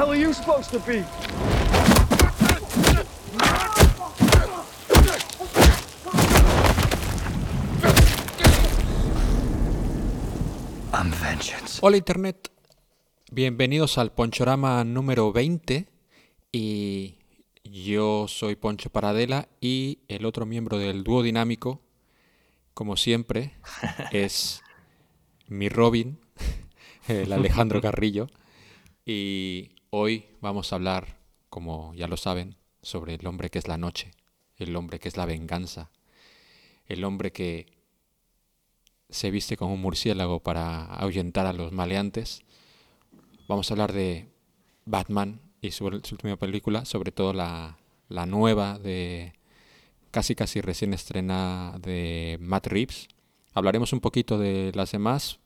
hell are you supposed to be? I'm vengeance. Hola Internet, bienvenidos al Ponchorama número 20 y yo soy Poncho Paradela y el otro miembro del dúo dinámico, como siempre, es mi Robin, el Alejandro Carrillo y hoy vamos a hablar, como ya lo saben, sobre el hombre que es la noche, el hombre que es la venganza, el hombre que se viste como un murciélago para ahuyentar a los maleantes. Vamos a hablar de Batman y su, última película, sobre todo la, la, nueva de casi casi recién estrenada de Matt Reeves. Hablaremos un poquito de las demás,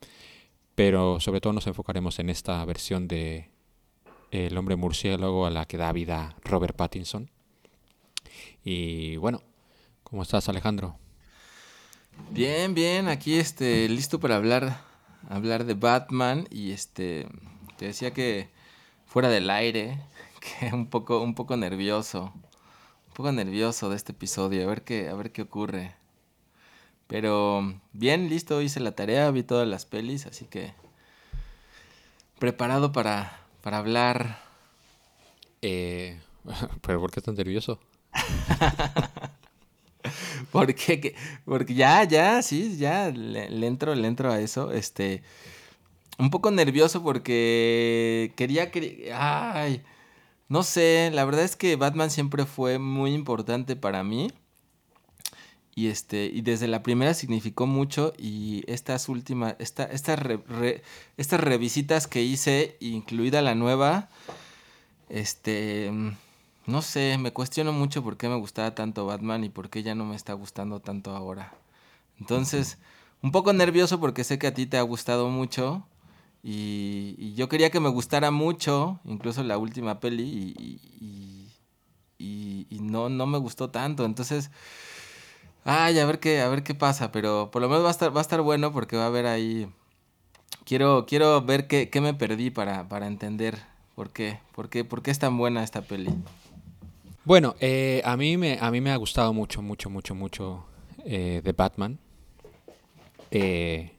pero sobre todo nos enfocaremos en esta versión de El hombre murciélago a la que da vida Robert Pattinson. Y bueno, ¿cómo estás Alejandro? Bien, bien, aquí este, listo para hablar, hablar de Batman y este, te decía que fuera del aire, que un poco, un poco nervioso, un poco nervioso de este episodio, a ver qué, a ver qué ocurre. Pero bien, listo, hice la tarea, vi todas las pelis, así que preparado para, para hablar. Eh, ¿Pero por qué estás nervioso? porque, porque ya, ya, sí, ya le, entro, le entro a eso. Este, un poco nervioso porque quería que, ay, no sé, la verdad es que Batman siempre fue muy importante para mí. Y este, y desde la primera significó mucho. Y estas últimas, esta, estas, estas revisitas que hice, incluida la nueva, este no sé, me cuestiono mucho por qué me gustaba tanto Batman y por qué ya no me está gustando tanto ahora. Entonces, un poco nervioso porque sé que a ti te ha gustado mucho y, y yo quería que me gustara mucho, incluso la última peli, y, y, y, no, no me gustó tanto. Entonces, ay, a ver qué, a ver qué pasa, pero por lo menos va a estar, va a estar bueno porque va a haber ahí... Quiero, quiero ver qué, qué me perdí para, para entender por qué, por qué, por qué es tan buena esta peli. Bueno, eh, a, mí me, a mí me ha gustado mucho, mucho, mucho, mucho eh, de Batman. Eh,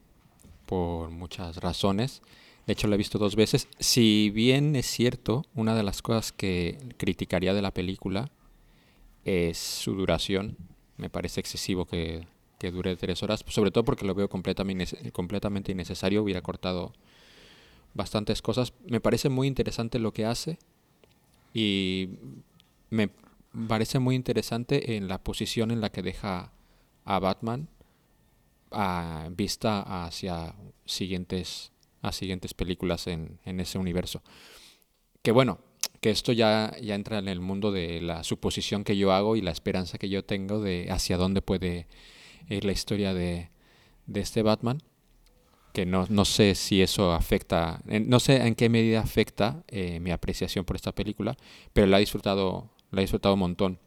por muchas razones. De hecho, lo he visto dos veces. Si bien es cierto, una de las cosas que criticaría de la película es su duración. Me parece excesivo que, que dure tres horas, sobre todo porque lo veo completamente, completamente innecesario. Hubiera cortado bastantes cosas. Me parece muy interesante lo que hace y me parece muy interesante en la posición en la que deja a Batman a vista hacia siguientes a siguientes películas en, en, ese universo. Que bueno, que esto ya, ya entra en el mundo de la suposición que yo hago y la esperanza que yo tengo de hacia dónde puede ir la historia de, de este Batman. Que no, no, sé si eso afecta, no sé en qué medida afecta eh, mi apreciación por esta película, pero la he disfrutado la he disfrutado un montón.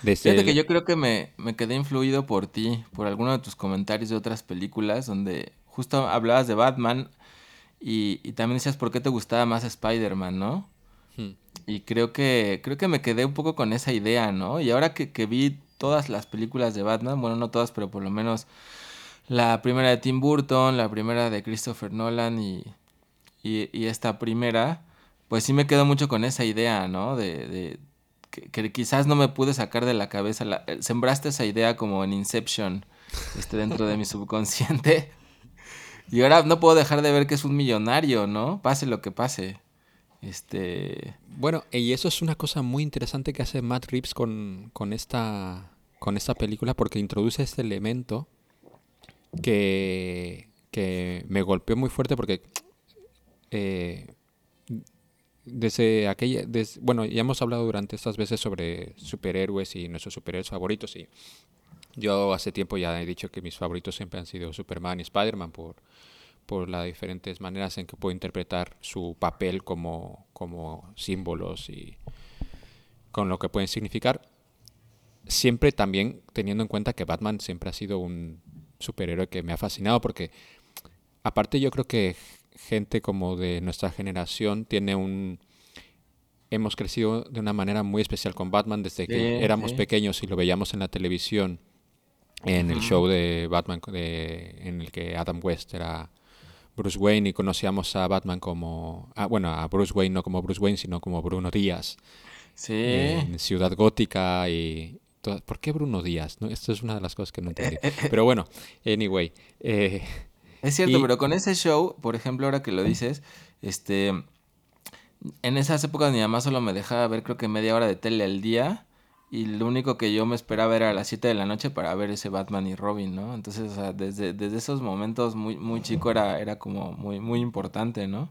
Desde Fíjate el... que yo creo que me, me, quedé influido por ti, por alguno de tus comentarios de otras películas, donde justo hablabas de Batman y, y también decías por qué te gustaba más Spider-Man, ¿no? Hmm. Y creo que, creo que me quedé un poco con esa idea, ¿no? Y ahora que, que vi todas las películas de Batman, bueno, no todas, pero por lo menos la primera de Tim Burton, la primera de Christopher Nolan y, y, y esta primera, pues sí me quedo mucho con esa idea, ¿no? De, de, que, que, quizás no me pude sacar de la cabeza. La, sembraste esa idea como en Inception este, dentro de mi subconsciente. Y ahora no puedo dejar de ver que es un millonario, ¿no? Pase lo que pase. Este. Bueno, y eso es una cosa muy interesante que hace Matt Reeves con, con, esta, con esta película, porque introduce este elemento que, que me golpeó muy fuerte porque eh, desde aquella, bueno, ya hemos hablado durante estas veces sobre superhéroes y nuestros superhéroes favoritos y yo hace tiempo ya he dicho que mis favoritos siempre han sido Superman y Spider-Man por, por las diferentes maneras en que puedo interpretar su papel como, como símbolos y con lo que pueden significar. Siempre también teniendo en cuenta que Batman siempre ha sido un superhéroe que me ha fascinado porque aparte yo creo que gente como de nuestra generación tiene un hemos crecido de una manera muy especial con Batman desde que éramos pequeños y lo veíamos en la televisión, en el show de Batman de, en el que Adam West era Bruce Wayne y conocíamos a Batman como, ah, bueno, a Bruce Wayne no como Bruce Wayne, sino como Bruno Díaz. Sí. En Ciudad Gótica y... ¿Por qué Bruno Díaz? ¿No? Esto es una de las cosas que no entendí. Pero bueno, anyway. Eh, es cierto, pero con ese show, por ejemplo, ahora que lo dices, este... En esas épocas mi mamá solo me dejaba ver creo que media hora de tele al día y lo único que yo me esperaba era a las 7 de la noche para ver ese Batman y Robin, ¿no? Entonces, o sea, desde, desde esos momentos muy, muy chico era, era como muy, muy importante, ¿no?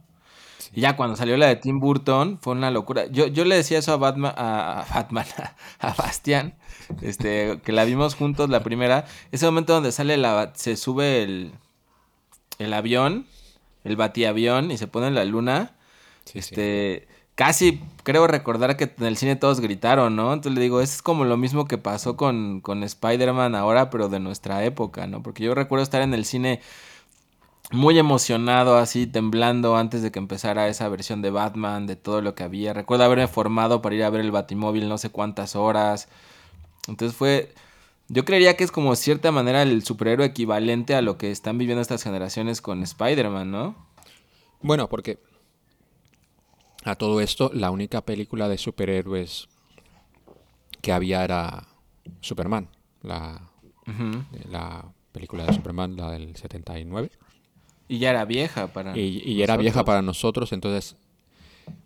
Y ya cuando salió la de Tim Burton fue una locura. Yo, yo le decía eso a Batman, a, Batman, a, Bastián, este, que la vimos juntos la primera. Ese momento donde sale la, se sube el, el avión, el batiavión y se pone en la luna. este, casi creo recordar que en el cine todos gritaron, ¿no? Entonces le digo, es como lo mismo que pasó con, con Spider-Man ahora, pero de nuestra época, ¿no? Porque yo recuerdo estar en el cine muy emocionado, así temblando antes de que empezara esa versión de Batman, de todo lo que había. Recuerdo haberme formado para ir a ver el Batimóvil no sé cuántas horas. Entonces fue... Yo creería que es como cierta manera el superhéroe equivalente a lo que están viviendo estas generaciones con Spider-Man, ¿no? Bueno, porque a todo esto, la única película de superhéroes que había era Superman, la, la película de Superman, la del 79. Y ya era vieja para Y, y era vieja para nosotros, entonces...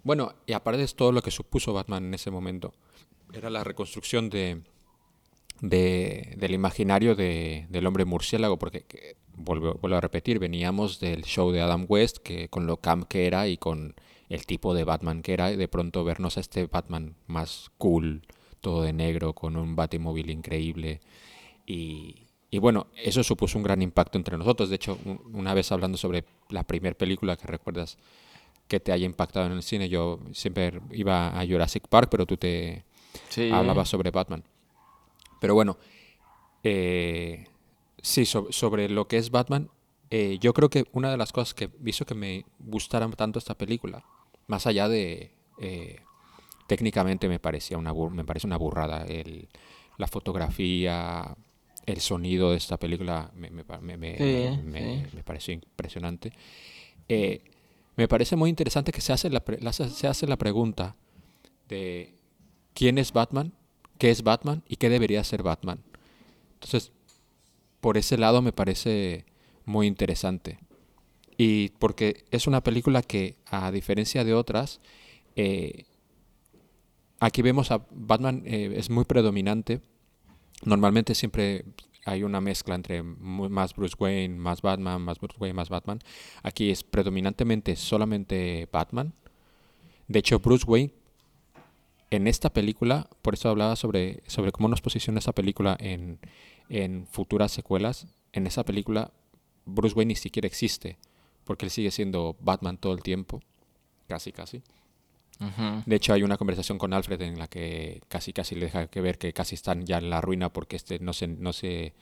Bueno, y aparte de todo lo que supuso Batman en ese momento, era la reconstrucción de, de del imaginario de, del hombre murciélago, porque, vuelvo, vuelvo, a repetir, veníamos del show de Adam West, que con lo camp que era y con el tipo de Batman que era, de pronto vernos a este Batman más cool, todo de negro, con un batimóvil increíble. Y, y bueno, eso supuso un gran impacto entre nosotros. De hecho, una vez hablando sobre la primera película que recuerdas que te haya impactado en el cine, yo siempre iba a Jurassic Park, pero tú te hablabas sobre Batman. Pero bueno, eh, sí, sobre lo que es Batman, eh, yo creo que una de las cosas que hizo que me gustara tanto esta película más allá de eh, técnicamente me parecía una me parece una burrada el, la fotografía el sonido de esta película me, me, me, pareció impresionante. Eh, me parece muy interesante que se hace la, se hace la pregunta de quién es Batman qué es Batman y qué debería ser Batman. Entonces por ese lado me parece muy interesante y porque es una película que, a diferencia de otras, eh, aquí vemos a Batman, eh, es muy predominante. Normalmente siempre hay una mezcla entre más Bruce Wayne, más Batman, más Bruce Wayne, más Batman. Aquí es predominantemente solamente Batman. De hecho, Bruce Wayne en esta película, por eso hablaba sobre, sobre cómo nos posiciona esa película en, en futuras secuelas. En esa película, Bruce Wayne ni siquiera existe porque él sigue siendo Batman todo el tiempo, casi casi. De hecho, hay una conversación con Alfred en la que casi casi le deja que ver que casi están ya en la ruina porque este no se, no se,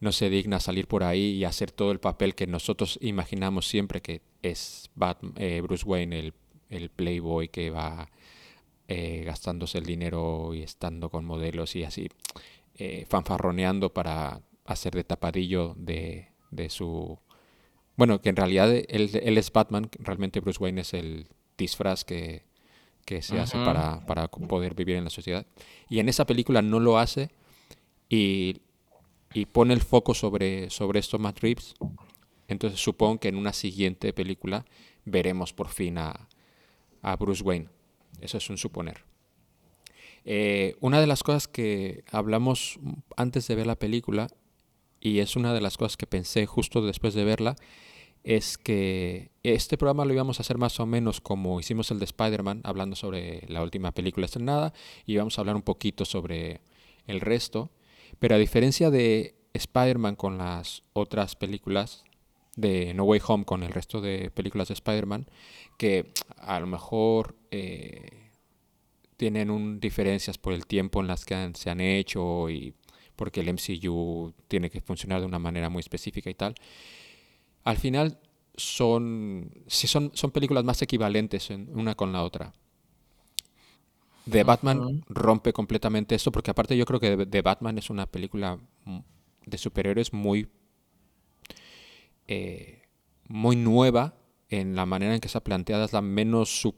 no se digna salir por ahí y hacer todo el papel que nosotros imaginamos siempre que es eh, Bruce Wayne, el, playboy que va eh, gastándose el dinero y estando con modelos y así, eh, fanfarroneando para hacer de tapadillo de, de su bueno, que en realidad él, es Batman, realmente Bruce Wayne es el disfraz que, se hace para, poder vivir en la sociedad. Y en esa película no lo hace y, pone el foco sobre, sobre esto Matt Reeves. Entonces supongo que en una siguiente película veremos por fin a, Bruce Wayne. Eso es un suponer. Eh, una de las cosas que hablamos antes de ver la película, y es una de las cosas que pensé justo después de verla, es que este programa lo íbamos a hacer más o menos como hicimos el de Spider-Man, hablando sobre la última película estrenada, y íbamos a hablar un poquito sobre el resto. Pero a diferencia de Spider-Man con las otras películas, de No Way Home con el resto de películas de Spider-Man, que a lo mejor eh, tienen un, diferencias por el tiempo en las que se han hecho y porque el MCU tiene que funcionar de una manera muy específica y tal al final son, si son, son películas más equivalentes en una con la otra. The Batman rompe completamente esto, porque aparte yo creo que The Batman es una película de superhéroes muy, eh, muy nueva en la manera en que está planteada, es la menos,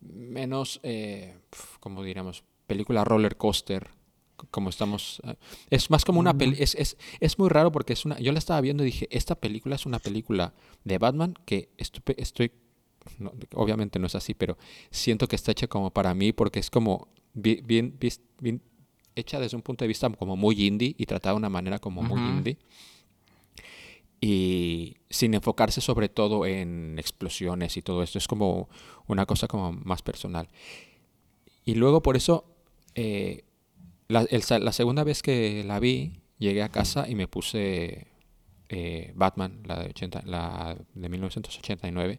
menos, eh, como diríamos, película roller coaster como estamos eh, es más como una peli es, es, es, muy raro porque es una yo la estaba viendo y dije esta película es una película de Batman que estoy, estoy obviamente no es así pero siento que está hecha como para mí porque es como bien, bien, hecha desde un punto de vista como muy indie y tratada de una manera como muy indie. Y sin enfocarse sobre todo en explosiones y todo esto es como una cosa como más personal. Y luego por eso eh, la, la, segunda vez que la vi, llegué a casa y me puse eh, Batman, la de, 80, la de 1989.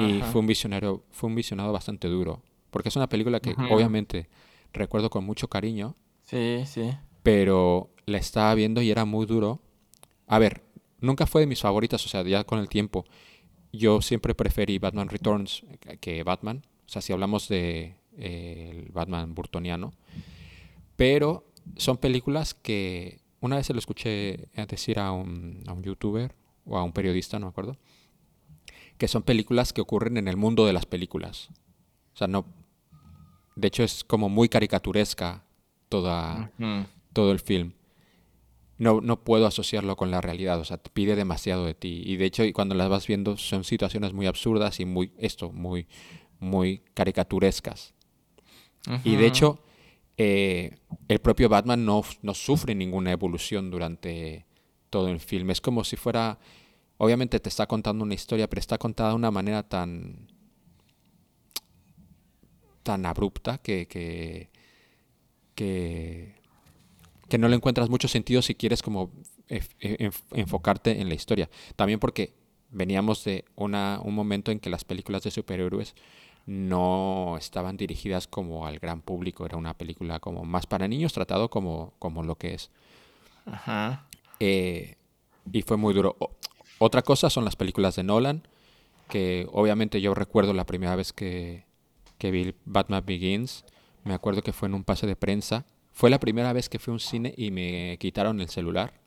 y fue un visionario, fue un visionado bastante duro. Porque es una película que obviamente recuerdo con mucho cariño. Sí, sí. Pero la estaba viendo y era muy duro. A ver, nunca fue de mis favoritas, o sea, ya con el tiempo. Yo siempre preferí Batman Returns que Batman. O sea, si hablamos de eh, el Batman burtoniano. Pero son películas que una vez se lo escuché decir a un, a un youtuber o a un periodista, no me acuerdo, que son películas que ocurren en el mundo de las películas. O sea, no. De hecho, es como muy caricaturesca toda, todo el film. No, no puedo asociarlo con la realidad, o sea, te pide demasiado de ti. Y de hecho, cuando las vas viendo, son situaciones muy absurdas y muy, esto, muy, muy caricaturescas. Y de hecho, eh, el propio Batman no, no, sufre ninguna evolución durante todo el film. Es como si fuera, obviamente te está contando una historia, pero está contada de una manera tan tan abrupta que, que, que, no le encuentras mucho sentido si quieres como enfocarte en la historia. También porque veníamos de una, un momento en que las películas de superhéroes no estaban dirigidas como al gran público, era una película como más para niños, tratado como, como lo que es. Ajá. Eh, y fue muy duro. otra cosa son las películas de Nolan, que obviamente yo recuerdo la primera vez que, que vi Batman Begins, me acuerdo que fue en un pase de prensa. Fue la primera vez que fui a un cine y me quitaron el celular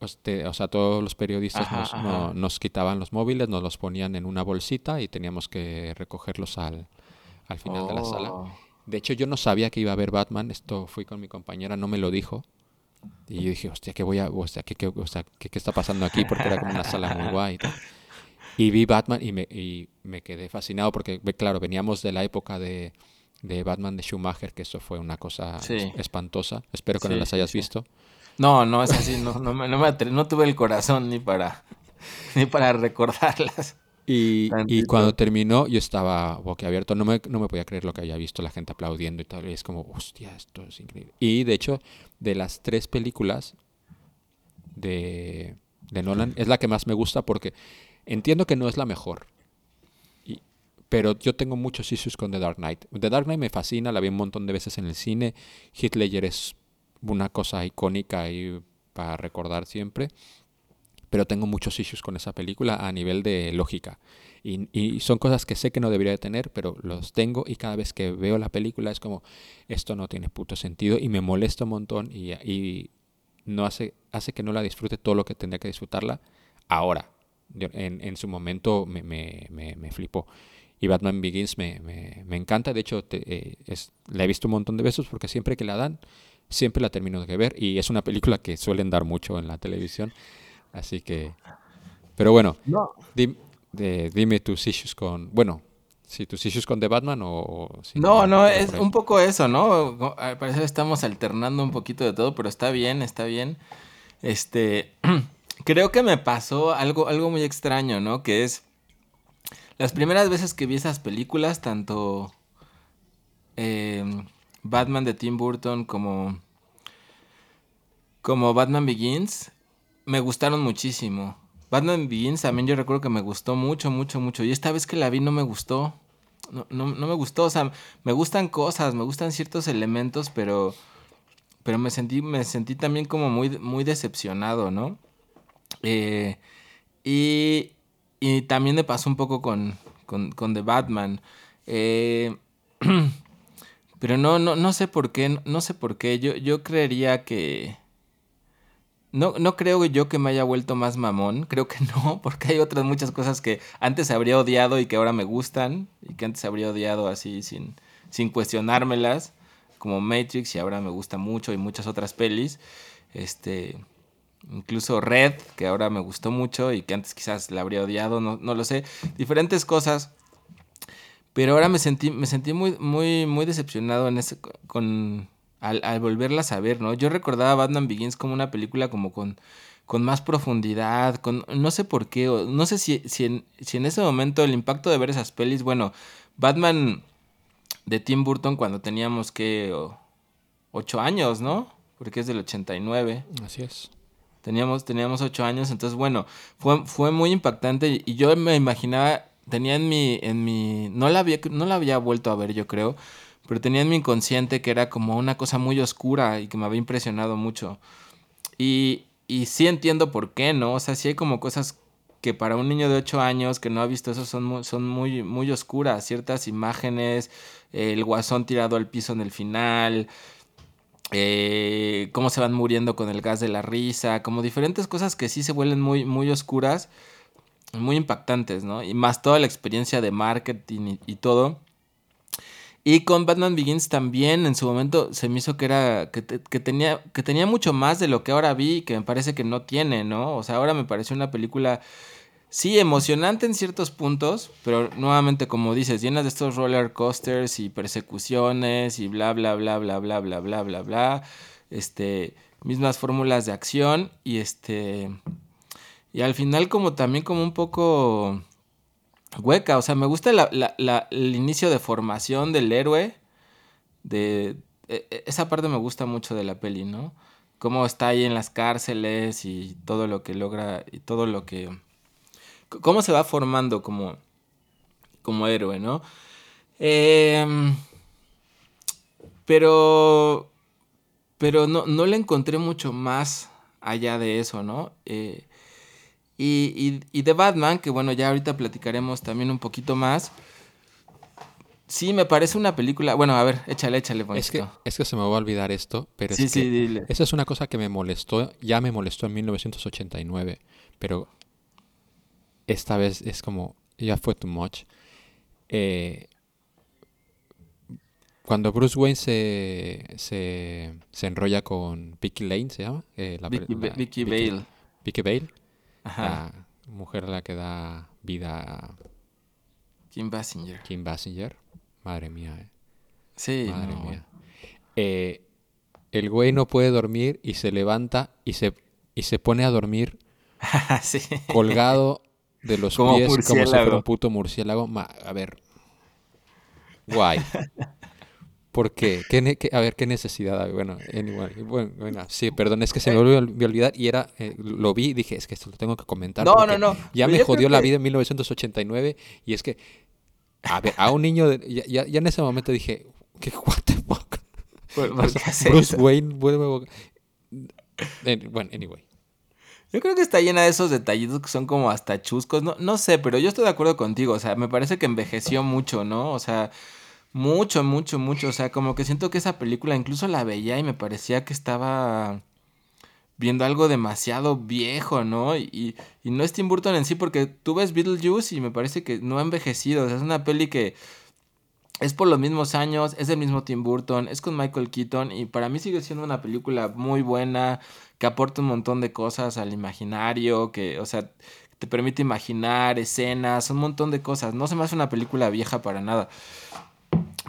o sea, todos los periodistas nos, quitaban los móviles, nos los ponían en una bolsita y teníamos que recogerlos al, final de la sala. Oh. De hecho, yo no sabía que iba a haber Batman, esto fui con mi compañera, no me lo dijo. Y yo dije, hostia, ¿qué voy a, ¿qué, qué, está pasando aquí? Porque era como una sala muy guay. Y, vi Batman y me, y me quedé fascinado porque, claro, veníamos de la época de, Batman de Schumacher, que eso fue una cosa espantosa. Espero que no las hayas visto. No, no es así, no, no, me, no, tuve el corazón ni para, ni para recordarlas. Y, y, cuando terminó, yo estaba boquiabierto, no me, no me podía creer lo que había visto, la gente aplaudiendo y tal. Y es como, hostia, esto es increíble. Y de hecho, de las tres películas de, de Nolan, es la que más me gusta porque entiendo que no es la mejor. pero yo tengo muchos issues con The Dark Knight. The Dark Knight me fascina, la vi un montón de veces en el cine. Hitler es una cosa icónica y para recordar siempre. Pero tengo muchos issues con esa película a nivel de lógica. Y, son cosas que sé que no debería de tener, pero los tengo y cada vez que veo la película es como, esto no tiene puto sentido y me molesta un montón y, no hace, hace que no la disfrute todo lo que tendría que disfrutarla ahora. En, en su momento me, me, me, flipó. Y Batman Begins me, me, encanta. De hecho, eh, es, la he visto un montón de veces porque siempre que la dan siempre la termino de ver y es una película que suelen dar mucho en la televisión. Así que... Pero bueno, dime, tus issues con... Bueno, si tus issues con The Batman o... no, no, es un poco eso, ¿no? Al parecer estamos alternando un poquito de todo, pero está bien, está bien. Este... Creo que me pasó algo, algo muy extraño, ¿no? Que es... Las primeras veces que vi esas películas, tanto... Eh, Batman de Tim Burton como, como Batman Begins me gustaron muchísimo. Batman Begins también yo recuerdo que me gustó mucho, mucho, mucho. Y esta vez que la vi no me gustó. No, no, me gustó. O sea, me gustan cosas, me gustan ciertos elementos, pero, pero me, sentí, me sentí también como muy, muy decepcionado, ¿no? Eh, y, y también me pasó un poco con, con, con The Batman. Eh, pero no, no, no sé por qué, no sé por qué. Yo, yo creería que... No, no creo yo que me haya vuelto más mamón, creo que no, porque hay otras muchas cosas que antes habría odiado y que ahora me gustan, y que antes habría odiado así sin, sin cuestionármelas, como Matrix, y ahora me gusta mucho, y muchas otras pelis. Este, incluso Red, que ahora me gustó mucho y que antes quizás la habría odiado, no, no lo sé. Diferentes cosas. Pero ahora me sentí, me sentí muy, muy, muy decepcionado en ese, con, al, al volverlas a ver, ¿no? Yo recordaba Batman Begins como una película como con, con más profundidad, con no sé por qué, no sé si, si, en, si en ese momento el impacto de ver esas pelis, bueno, Batman de Tim Burton cuando teníamos que ocho años, ¿no? Porque es del 89. Así es. Teníamos, teníamos ocho años, entonces bueno, fue, fue muy impactante y yo me imaginaba, tenía en mi, en mi, no la había, no la había vuelto a ver yo creo, pero tenía en mi inconsciente que era como una cosa muy oscura y que me había impresionado mucho. Y, y sí entiendo por qué, ¿no? O sea, sí hay como cosas que para un niño de 8 años que no ha visto eso son muy, son muy, muy oscuras, ciertas imágenes, el guasón tirado al piso en el final, eh, cómo se van muriendo con el gas de la risa, como diferentes cosas que sí se vuelven muy, muy oscuras, muy impactantes, ¿no? Y más toda la experiencia de marketing y, todo. Y con Batman Begins también en su momento se me hizo que era que, que, tenía que tenía mucho más de lo que ahora vi que me parece que no tiene, ¿no? O sea, ahora me pareció una película sí emocionante en ciertos puntos, pero nuevamente como dices, llena de estos roller coasters y persecuciones y bla bla bla bla bla bla bla bla bla, este mismas fórmulas de acción y este y al final como también como un poco hueca. O sea, me gusta el inicio de formación del héroe. De, e, esa parte me gusta mucho de la peli, ¿no? Cómo está ahí en las cárceles y todo lo que logra y todo lo que... Cómo se va formando como, como héroe, ¿no? Eh, pero... Pero no, no le encontré mucho más allá de eso, ¿no? Eh, y, y, y, de Batman, que bueno, ya ahorita platicaremos también un poquito más. Sí, me parece una película. Bueno, a ver, échale, échale. Es que, es que se me va a olvidar esto, pero sí, es sí, que dile. esa es una cosa que me molestó, ya me molestó en 1989, pero esta vez es como, ya fue too much. Eh, cuando Bruce Wayne se, se, se, enrolla con Vicky Lane, ¿se llama? Eh, la, Vicky, la, Vicky, Vicky Bale. Vicky Bale. Ajá. La mujer a la que da vida a Kim Basinger. Kim Basinger. Madre mía, eh. Sí. Madre no. mía. Eh, el güey no puede dormir y se levanta y se, y se pone a dormir sí. colgado de los Como pies como si fuera un puto murciélago. Ma- a ver. Guay. ¿Por qué? ¿Qué ne- qué- a ver, ¿qué necesidad hay? Bueno, anyway, bueno, bueno, sí, perdón, es que se me volvió a olvidar y era, eh, lo vi y dije, es que esto lo tengo que comentar. No, no, no. Ya Pero me jodió la que- vida en 1989 y es que, a ver, a un niño, de- ya, ya- ya en ese momento dije, ¿qué, what the fuck? ¿Por, por qué hace Bruce? Wayne vuelve... Eh, Bueno, anyway. Yo creo que está llena de esos detallitos que son como hasta chuscos. No, no sé, pero yo estoy de acuerdo contigo. O sea, me parece que envejeció mucho, ¿no? O sea, mucho, mucho, mucho. O sea, como que siento que esa película incluso la veía y me parecía que estaba viendo algo demasiado viejo, ¿no? Y, y no es Tim Burton en sí, porque tú ves Beetlejuice y me parece que no ha envejecido. O sea, es una peli que es por los mismos años, es del mismo Tim Burton, es con Michael Keaton y para mí sigue siendo una película muy buena, que aporta un montón de cosas al imaginario, que, o sea, te permite imaginar escenas, un montón de cosas. No se me hace una película vieja para nada.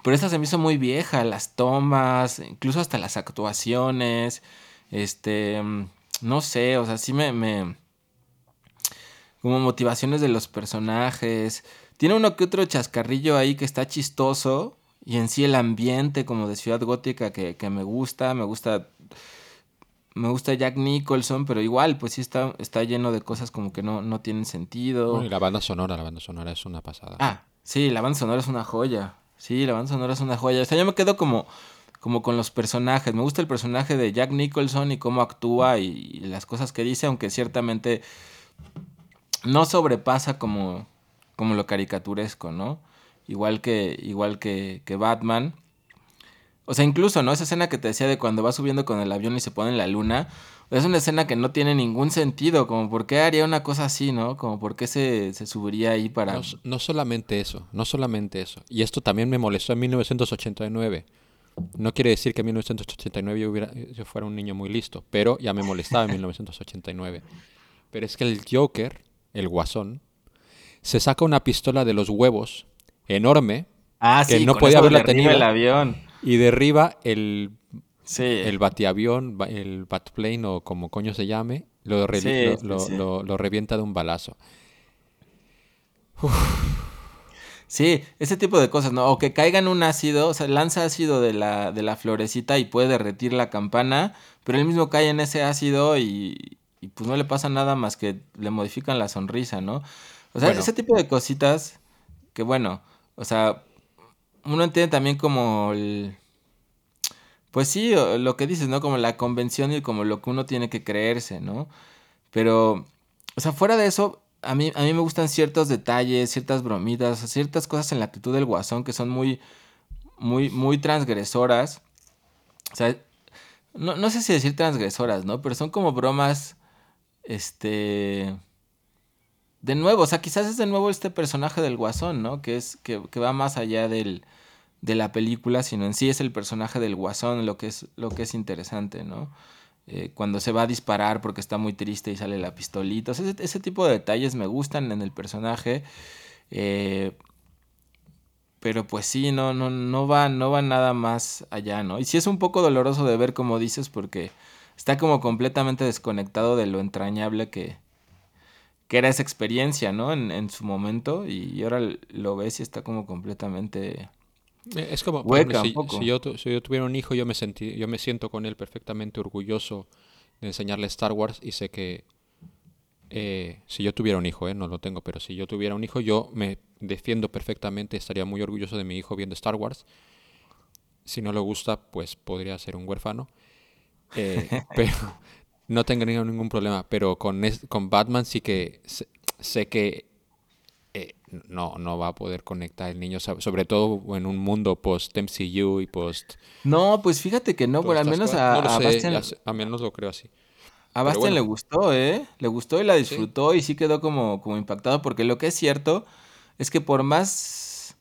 Pero esta se me hizo muy vieja, las tomas, incluso hasta las actuaciones, este, no sé, o sea, sí me, me como motivaciones de los personajes. Tiene uno que otro chascarrillo ahí que está chistoso. Y en sí el ambiente como de ciudad gótica que, que me gusta. Me gusta. Me gusta Jack Nicholson, pero igual, pues sí está, está lleno de cosas como que no, no tienen sentido. Bueno, y la banda sonora, la banda sonora es una pasada. Ah, sí, la banda sonora es una joya. Sí, la banda sonora es una joya. O sea, yo me quedo como, como con los personajes. Me gusta el personaje de Jack Nicholson y cómo actúa y, las cosas que dice, aunque ciertamente no sobrepasa como, como lo caricaturesco, ¿no? igual que, igual que, que Batman. O sea, incluso, ¿no? Esa escena que te decía de cuando va subiendo con el avión y se pone en la luna. Es una escena que no tiene ningún sentido. Como por qué haría una cosa así, ¿no? Como por qué se, se subiría ahí para. No, no, solamente eso, no solamente eso. Y esto también me molestó en 1989. No quiere decir que en 1989 yo, hubiera, yo fuera un niño muy listo, pero ya me molestaba en 1989. Pero es que el Joker, el guasón, se saca una pistola de los huevos enorme ah, que sí, no podía haberla tenido el avión. y derriba el, Sí. el batiavión, ba- el batplane o como coño se llame, lo, Sí, lo, sí, lo- sí. lo- lo revienta de un balazo. Sí, ese tipo de cosas, ¿no? O que caiga en un ácido, o sea, lanza ácido de la, de la florecita y puede derretir la campana, pero él mismo cae en ese ácido y, y pues no le pasa nada más que le modifican la sonrisa, ¿no? O sea, Bueno. ese tipo de cositas que bueno, o sea, uno entiende también como el... Pues sí, lo que dices, ¿no? Como la convención y como lo que uno tiene que creerse, ¿no? Pero, o sea, fuera de eso, a mí, a mí me gustan ciertos detalles, ciertas bromitas, ciertas cosas en la actitud del guasón que son muy, muy, muy transgresoras. O sea, no, no sé si decir transgresoras, ¿no? Pero son como bromas, este... De nuevo, o sea, quizás es de nuevo este personaje del guasón, ¿no? Que es, que va más allá del, de la película, sino en sí es el personaje del guasón lo que es, lo que es interesante, ¿no? Eh, cuando se va a disparar porque está muy triste y sale la pistolita. Ese, ese tipo de detalles me gustan en el personaje. eh, pero pues sí, no, no, no va, no va nada más allá, ¿no? Y sí es un poco doloroso de ver, como dices, porque está como completamente desconectado de lo entrañable que, que era esa experiencia, ¿no? En, en su momento. Y ahora lo ves y está como completamente... Eh, Es como, Hueca un si, poco. si yo, si yo tuviera un hijo, yo me, sentí, yo me siento con él perfectamente orgulloso de enseñarle Star Wars y sé que eh, si yo tuviera un hijo, eh, no lo tengo, pero si yo tuviera un hijo, yo me defiendo perfectamente, estaría muy orgulloso de mi hijo viendo Star Wars. Si no le gusta, pues podría ser un huérfano. Eh, pero no tendría ningún problema. Pero con, con Batman sí que sé, sé que no, no va a poder conectar el niño, sobre todo en un mundo post-MCU y post... No, pues fíjate que no, pero al menos a, No a sé, Bastian, a menos lo creo así. a Bastian bueno. le gustó, ¿eh? Le gustó y la disfrutó y sí quedó como, como impactado porque lo que es cierto es que por más,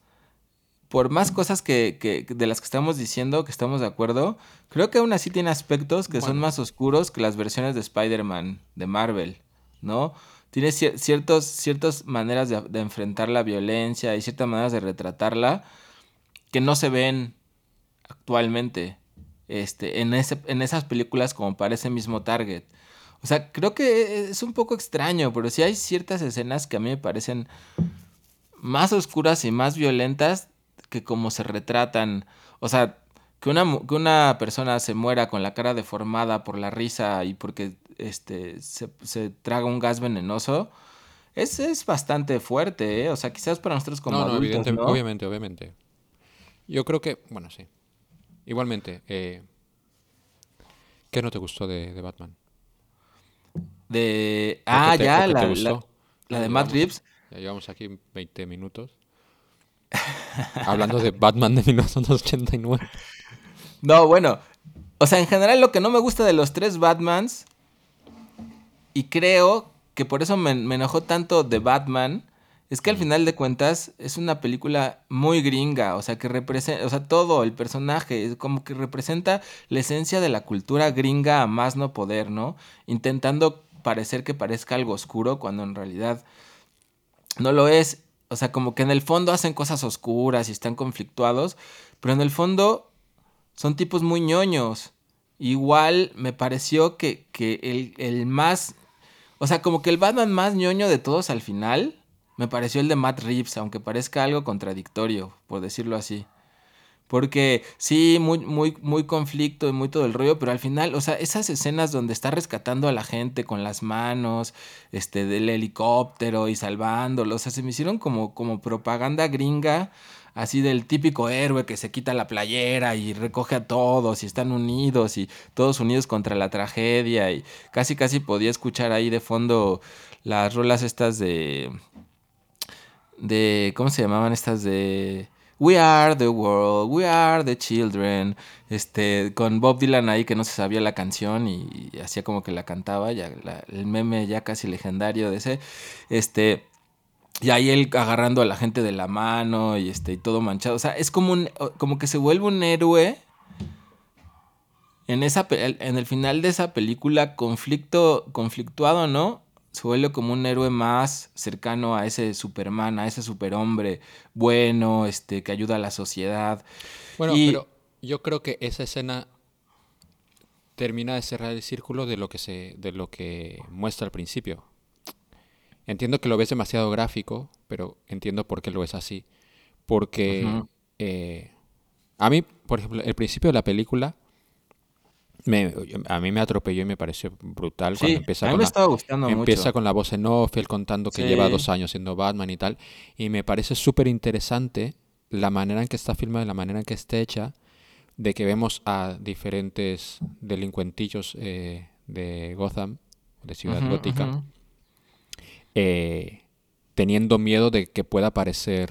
por más cosas que, que- de las que estamos diciendo, que estamos de acuerdo, creo que aún así tiene aspectos que son más oscuros que las versiones de Spider-Man, de Marvel, ¿no? Tiene cier- ciertos, ciertas maneras de, de enfrentar la violencia y ciertas maneras de retratarla que no se ven actualmente este, en, ese, en esas películas como para ese mismo target. O sea, creo que es un poco extraño, pero sí hay ciertas escenas que a mí me parecen más oscuras y más violentas que como se retratan. O sea, que una, que una persona se muera con la cara deformada por la risa y porque este, se, se traga un gas venenoso, es, es bastante fuerte, ¿eh? O sea, quizás para nosotros como no, no, adultos, evidente- ¿no? obviamente, obviamente. Yo creo que, bueno, sí. Igualmente, eh, ¿qué no te gustó de, de Batman? De... ¿O Ah, te- ya, la, la, la de Matt Reeves. Ya llevamos aquí 20 minutos. Hablando de Batman de 1989. No, bueno. O sea, en general lo que no me gusta de los tres Batmans, y creo que por eso me, me enojó tanto de Batman, es que al final de cuentas es una película muy gringa, o sea, que representa, o sea, todo el personaje, es como que representa la esencia de la cultura gringa a más no poder, ¿no? Intentando parecer que parezca algo oscuro cuando en realidad no lo es. O sea, como que en el fondo hacen cosas oscuras y están conflictuados, pero en el fondo son tipos muy ñoños. Igual me pareció que, que el, el más... O sea, como que el Batman más ñoño de todos al final me pareció el de Matt Reeves, aunque parezca algo contradictorio, por decirlo así. Porque sí, muy, muy, muy conflicto y muy todo el rollo, pero al final, o sea, esas escenas donde está rescatando a la gente con las manos, este, del helicóptero y salvándolo, o sea, se me hicieron como, como propaganda gringa, así del típico héroe que se quita la playera y recoge a todos y están unidos y todos unidos contra la tragedia y casi casi podía escuchar ahí de fondo las rolas estas de de, ¿cómo se llamaban estas de... We are the world, we are the children. Este, con Bob Dylan ahí que no se sabía la canción y, hacía como que la cantaba, ya el meme ya casi legendario de ese. Este, y ahí él agarrando a la gente de la mano y este, y todo manchado. O sea, es como un, como que se vuelve un héroe. En, esa, en el final de esa película, conflicto, conflictuado, ¿no? se vuelve como un héroe más cercano a ese Superman, a ese superhombre bueno, este, que ayuda a la sociedad. Bueno, pero yo creo que esa escena termina de cerrar el círculo de lo que se, de lo que muestra al principio. Entiendo que lo ves demasiado gráfico, pero entiendo por qué lo es así. Porque eh, a mí, por ejemplo, el principio de la película a mí me atropelló y me pareció brutal cuando empieza, con, la, empieza con la voz en off, él contando que lleva dos años siendo Batman y tal. Y me parece súper interesante la manera en que está filmada, la manera en que está hecha, de que vemos a diferentes delincuentillos eh, de Gotham, de Ciudad Gótica, eh, teniendo miedo de que pueda aparecer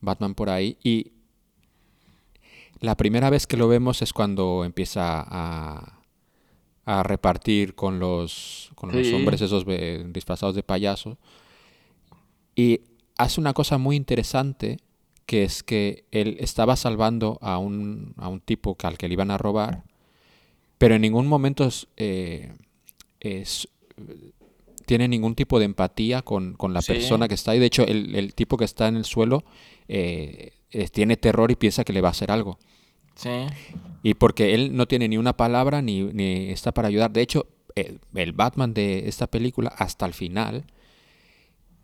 Batman por ahí. Y la primera vez que lo vemos es cuando empieza a, repartir con los, con los hombres esos disfrazados de payaso. Y hace una cosa muy interesante, que es que él estaba salvando a un, a un tipo al que le iban a robar, pero en ningún momento es, eh, tiene ningún tipo de empatía con, la persona que está ahí. De hecho, el, tipo que está en el suelo eh, tiene terror y piensa que le va a hacer algo. Y porque él no tiene ni una palabra ni, está para ayudar. De hecho, el, Batman de esta película, hasta el final,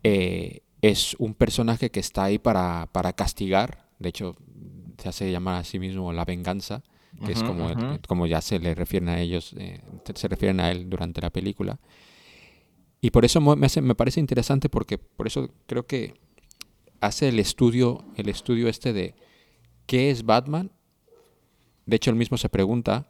eh, es un personaje que está ahí para, castigar. De hecho, se hace llamar a sí mismo la venganza, que es como, como ya se le refieren a ellos, eh, se refieren a él durante la película. Y por eso me, me parece interesante porque por eso creo que hace el estudio, el estudio este de qué es Batman de hecho, él mismo se pregunta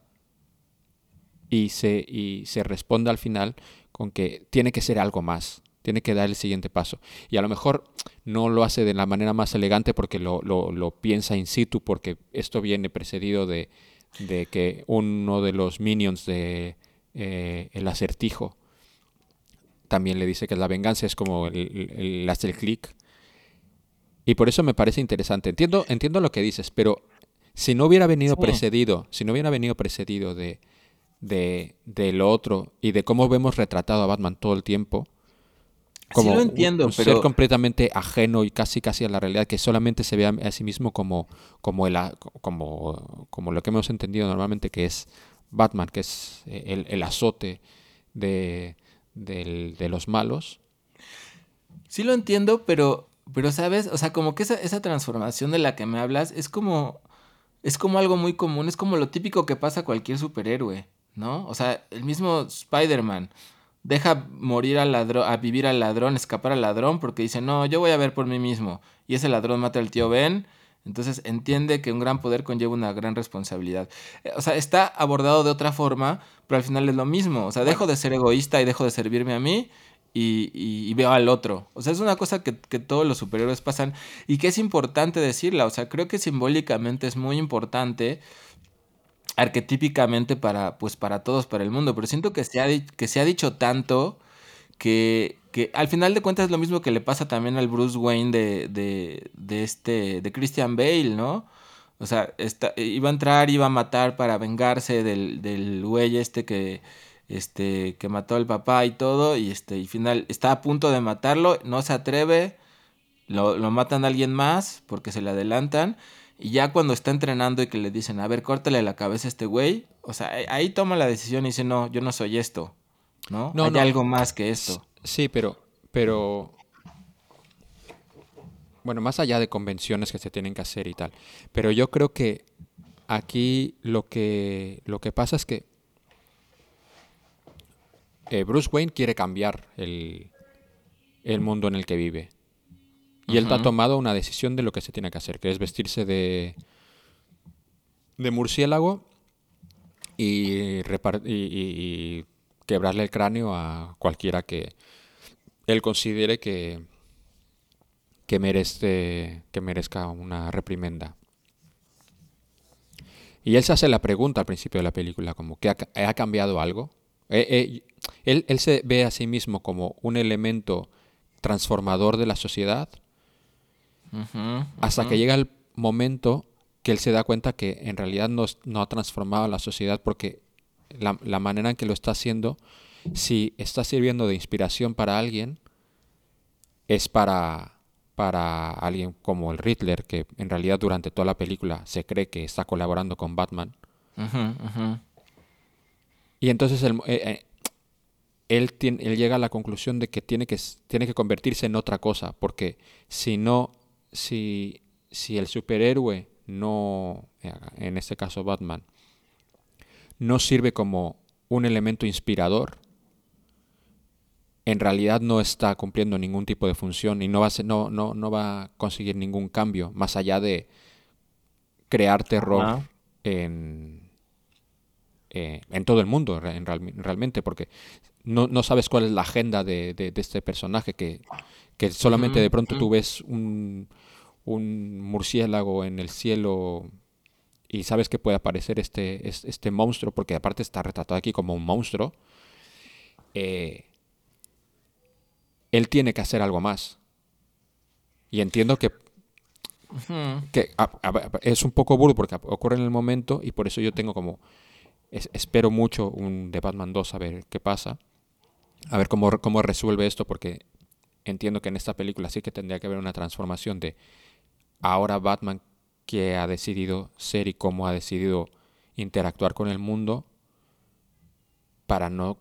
y se, y se responde al final con que tiene que ser algo más, tiene que dar el siguiente paso. Y a lo mejor no lo hace de la manera más elegante porque lo, piensa in situ, porque esto viene precedido de, que uno de los minions de eh, el acertijo también le dice que la venganza es como el, el, hacer el clic. Y por eso me parece interesante. Entiendo, entiendo lo que dices, pero si no hubiera venido precedido, si no hubiera venido precedido de, de, lo otro y de cómo vemos retratado a Batman todo el tiempo, como lo entiendo, un, ser completamente ajeno y casi casi a la realidad, que solamente se ve a, sí mismo como, como, el, como, como lo que hemos entendido normalmente que es Batman, que es el, el azote de, de, los malos. Sí lo entiendo, pero, pero sabes, o sea, como que esa, esa transformación de la que me hablas es como es como algo muy común, es como lo típico que pasa a cualquier superhéroe, ¿no? O sea, el mismo Spider-Man deja morir al ladrón, a vivir al ladrón, escapar al ladrón, porque dice, no, yo voy a ver por mí mismo. Y ese ladrón mata al tío Ben. Entonces entiende que un gran poder conlleva una gran responsabilidad. Eh, o sea, está abordado de otra forma, pero al final es lo mismo. O sea, dejo de ser egoísta y dejo de servirme a mí y, veo al otro. O sea, es una cosa que, todos los superhéroes pasan y que es importante decirla. O sea, creo que simbólicamente es muy importante arquetípicamente para, pues, para todos, para el mundo. Pero siento que se ha, que se ha dicho tanto que, que al final de cuentas es lo mismo que le pasa también al Bruce Wayne de, de, de este, de Christian Bale, ¿no? O sea, iba a entrar, iba a matar para vengarse del, del güey este que este, que mató al papá y todo, y este, y final, está a punto de matarlo, no se atreve, lo, matan a alguien más porque se le adelantan, y ya cuando está entrenando y que le dicen, a ver, córtale la cabeza a este güey, o sea, ahí toma la decisión y dice, no, yo no soy esto, ¿no? no Hay algo más que esto. Sí, pero, pero, bueno, más allá de convenciones que se tienen que hacer y tal, pero yo creo que aquí lo que, lo que pasa es que eh, Bruce Wayne quiere cambiar el, mundo en el que vive. Y él ha tomado una decisión de lo que se tiene que hacer, que es vestirse de, de murciélago y, y, quebrarle el cráneo a cualquiera que él considere que, que, merece, que merezca una reprimenda. Y él se hace la pregunta al principio de la película, como que ha, cambiado algo. Eh, eh, él, él, se ve a sí mismo como un elemento transformador de la sociedad hasta que llega el momento que él se da cuenta que en realidad no, no ha transformado la sociedad porque la, la, manera en que lo está haciendo, si está sirviendo de inspiración para alguien, es para, para alguien como el Riddler, que en realidad durante toda la película se cree que está colaborando con Batman. Y entonces el, eh, eh, él, tiene, él, llega a la conclusión de que tiene, que tiene que convertirse en otra cosa, porque si no, si, si el superhéroe no, eh, en este caso Batman, no sirve como un elemento inspirador, en realidad no está cumpliendo ningún tipo de función y no va a, no, no, no va a conseguir ningún cambio más allá de crear terror en, eh, en todo el mundo realmente, porque no, no, sabes cuál es la agenda de, de, este personaje, que, que solamente de pronto tú ves un, un, murciélago en el cielo y sabes que puede aparecer este, este monstruo, porque aparte está retratado aquí como un monstruo. Eh, él tiene que hacer algo más. Y entiendo que, que es un poco burdo porque ocurre en el momento y por eso yo tengo como... espero mucho un de Batman 2 a ver qué pasa. A ver cómo, cómo resuelve esto porque entiendo que en esta película sí que tendría que haber una transformación de ahora Batman que ha decidido ser y cómo ha decidido interactuar con el mundo para no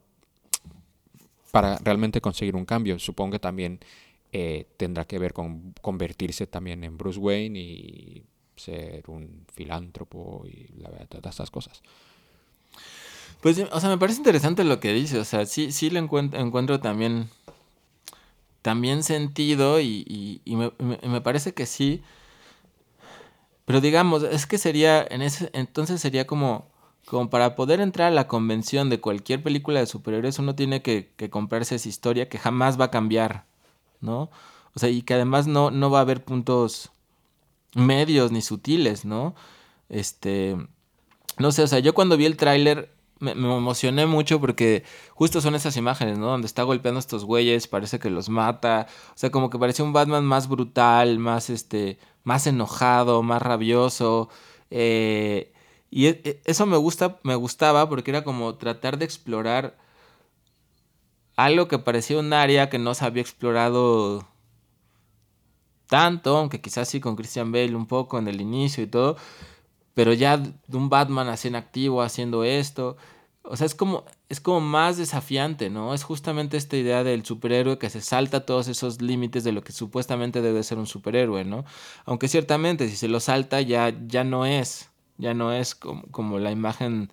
para realmente conseguir un cambio. Supongo que también eh, tendrá que ver con convertirse también en Bruce Wayne y ser un filántropo y la verdad, todas estas cosas. Pues, o sea, me parece interesante lo que dice. O sea, sí, sí le encuentro, también, también sentido y, me, me, parece que sí. Pero digamos, es que sería, en ese, entonces sería como como para poder entrar a la convención de cualquier película de superhéroes, uno tiene que, comprarse esa historia que jamás va a cambiar, ¿no? O sea, y que además no, no va a haber puntos medios ni sutiles, ¿no? Este, no sé, o sea, yo cuando vi el tráiler me, emocioné mucho porque justo son esas imágenes, ¿no? Donde está golpeando a estos güeyes, parece que los mata, o sea, como que parecía un Batman más brutal, más, este, más enojado, más rabioso, eh, y e, e, eso me gusta, me gustaba porque era como tratar de explorar algo que parecía un área que no se había explorado tanto, aunque quizás sí con Christian Bale un poco en el inicio y todo, pero ya de un Batman así en activo haciendo esto. O sea, es como, es como más desafiante, ¿no? Es justamente esta idea del superhéroe que se salta todos esos límites de lo que supuestamente debe ser un superhéroe, ¿no? Aunque ciertamente si se lo salta ya, ya no es ya no es como, la imagen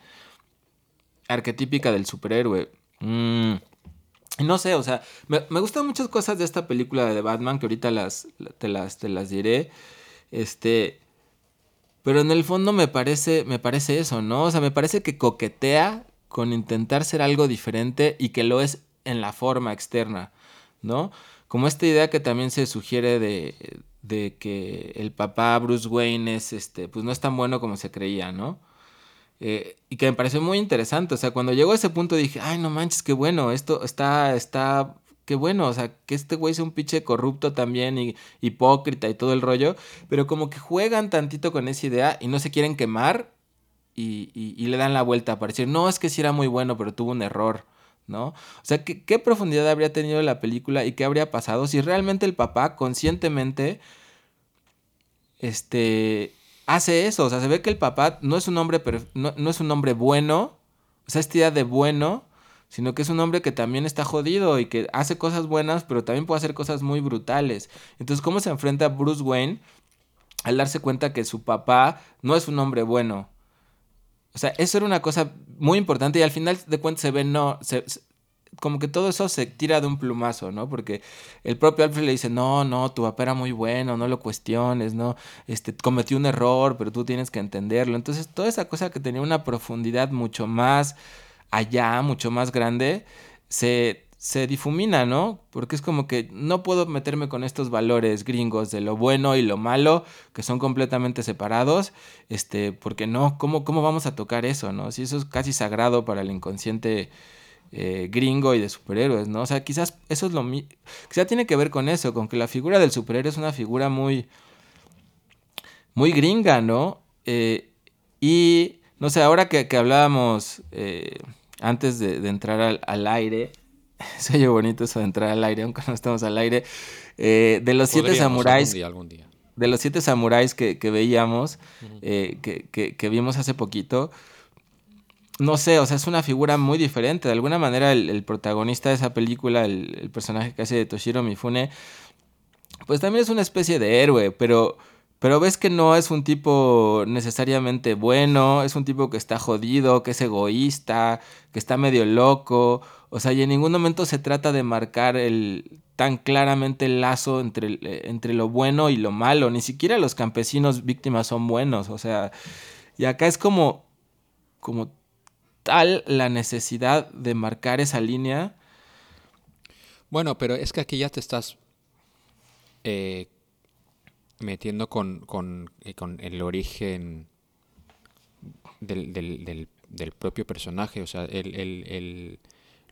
arquetípica del superhéroe. Mm. No sé, o sea, me, gustan muchas cosas de esta película de Batman que ahorita las, te, las, te las diré. Este. Pero en el fondo me parece, me parece eso, ¿no? O sea, me parece que coquetea con intentar ser algo diferente y que lo es en la forma externa, ¿no? Como esta idea que también se sugiere de, de que el papá Bruce Wayne es, este, pues no es tan bueno como se creía, ¿no? Eh, y que me pareció muy interesante, o sea, cuando llegó a ese punto dije, ay, no manches, qué bueno, esto está, está, qué bueno, o sea, que este güey sea un pinche corrupto también y hipócrita y todo el rollo, pero como que juegan tantito con esa idea y no se quieren quemar y, y, le dan la vuelta para decir, no, es que sí era muy bueno, pero tuvo un error. ¿No? O sea, ¿qué, ¿qué, profundidad habría tenido la película y qué habría pasado si realmente el papá conscientemente este, hace eso? O sea, se ve que el papá no es un hombre, no, no, es un hombre bueno, o sea, esta idea de bueno, sino que es un hombre que también está jodido y que hace cosas buenas, pero también puede hacer cosas muy brutales. Entonces, ¿cómo se enfrenta Bruce Wayne al darse cuenta que su papá no es un hombre bueno? O sea, eso era una cosa muy importante y al final de cuentas se ve, no, se, como que todo eso se tira de un plumazo, ¿no? Porque el propio Alfred le dice, no, no, tu papá era muy bueno, no lo cuestiones, ¿no? Este, cometió un error, pero tú tienes que entenderlo. Entonces, toda esa cosa que tenía una profundidad mucho más allá, mucho más grande, se, se difumina, ¿no? Porque es como que no puedo meterme con estos valores gringos de lo bueno y lo malo, que son completamente separados, este, porque no, ¿cómo, cómo vamos a tocar eso, no? Si eso es casi sagrado para el inconsciente eh, gringo y de superhéroes, ¿no? O sea, quizás eso es lo mismo, quizás tiene que ver con eso, con que la figura del superhéroe es una figura muy, muy gringa, ¿no? Eh, y, no sé, ahora que, hablábamos eh, antes de, entrar al, al aire, se oye bonito eso de entrar al aire, aunque no estamos al aire. Eh, de los siete samuráis. De los siete samuráis que, veíamos, eh, que, vimos hace poquito. No sé, o sea, es una figura muy diferente. De alguna manera, el, protagonista de esa película, el, el, personaje que hace de Toshiro Mifune, pues también es una especie de héroe, pero pero ves que no es un tipo necesariamente bueno, es un tipo que está jodido, que es egoísta, que está medio loco. O sea, y en ningún momento se trata de marcar el tan claramente el lazo entre, entre lo bueno y lo malo. Ni siquiera los campesinos víctimas son buenos. O sea, y acá es como, como tal la necesidad de marcar esa línea. Bueno, pero es que aquí ya te estás eh, metiendo con, con, eh, con el origen del, del, del, propio personaje, o sea, el, el,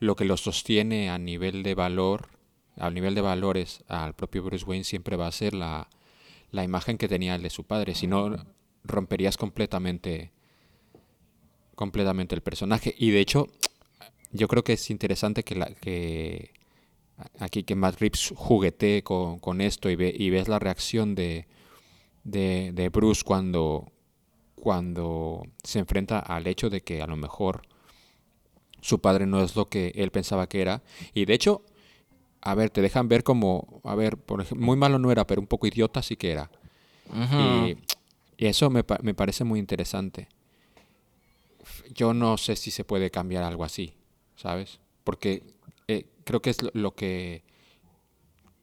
lo que lo sostiene a nivel de valor, a nivel de valores al propio Bruce Wayne siempre va a ser la, la imagen que tenía el de su padre, si no romperías completamente completamente el personaje. Y de hecho yo creo que es interesante que la que aquí que Matt Reeves juguetee con, esto y, ve, y, ves la reacción de, de, Bruce cuando, cuando se enfrenta al hecho de que a lo mejor su padre no es lo que él pensaba que era. Y de hecho, a ver, te dejan ver como, a ver, por ejemplo, muy malo no era, pero un poco idiota sí que era. y, eso me, me parece muy interesante. Yo no sé si se puede cambiar algo así, ¿sabes? Porque eh, creo que es lo, que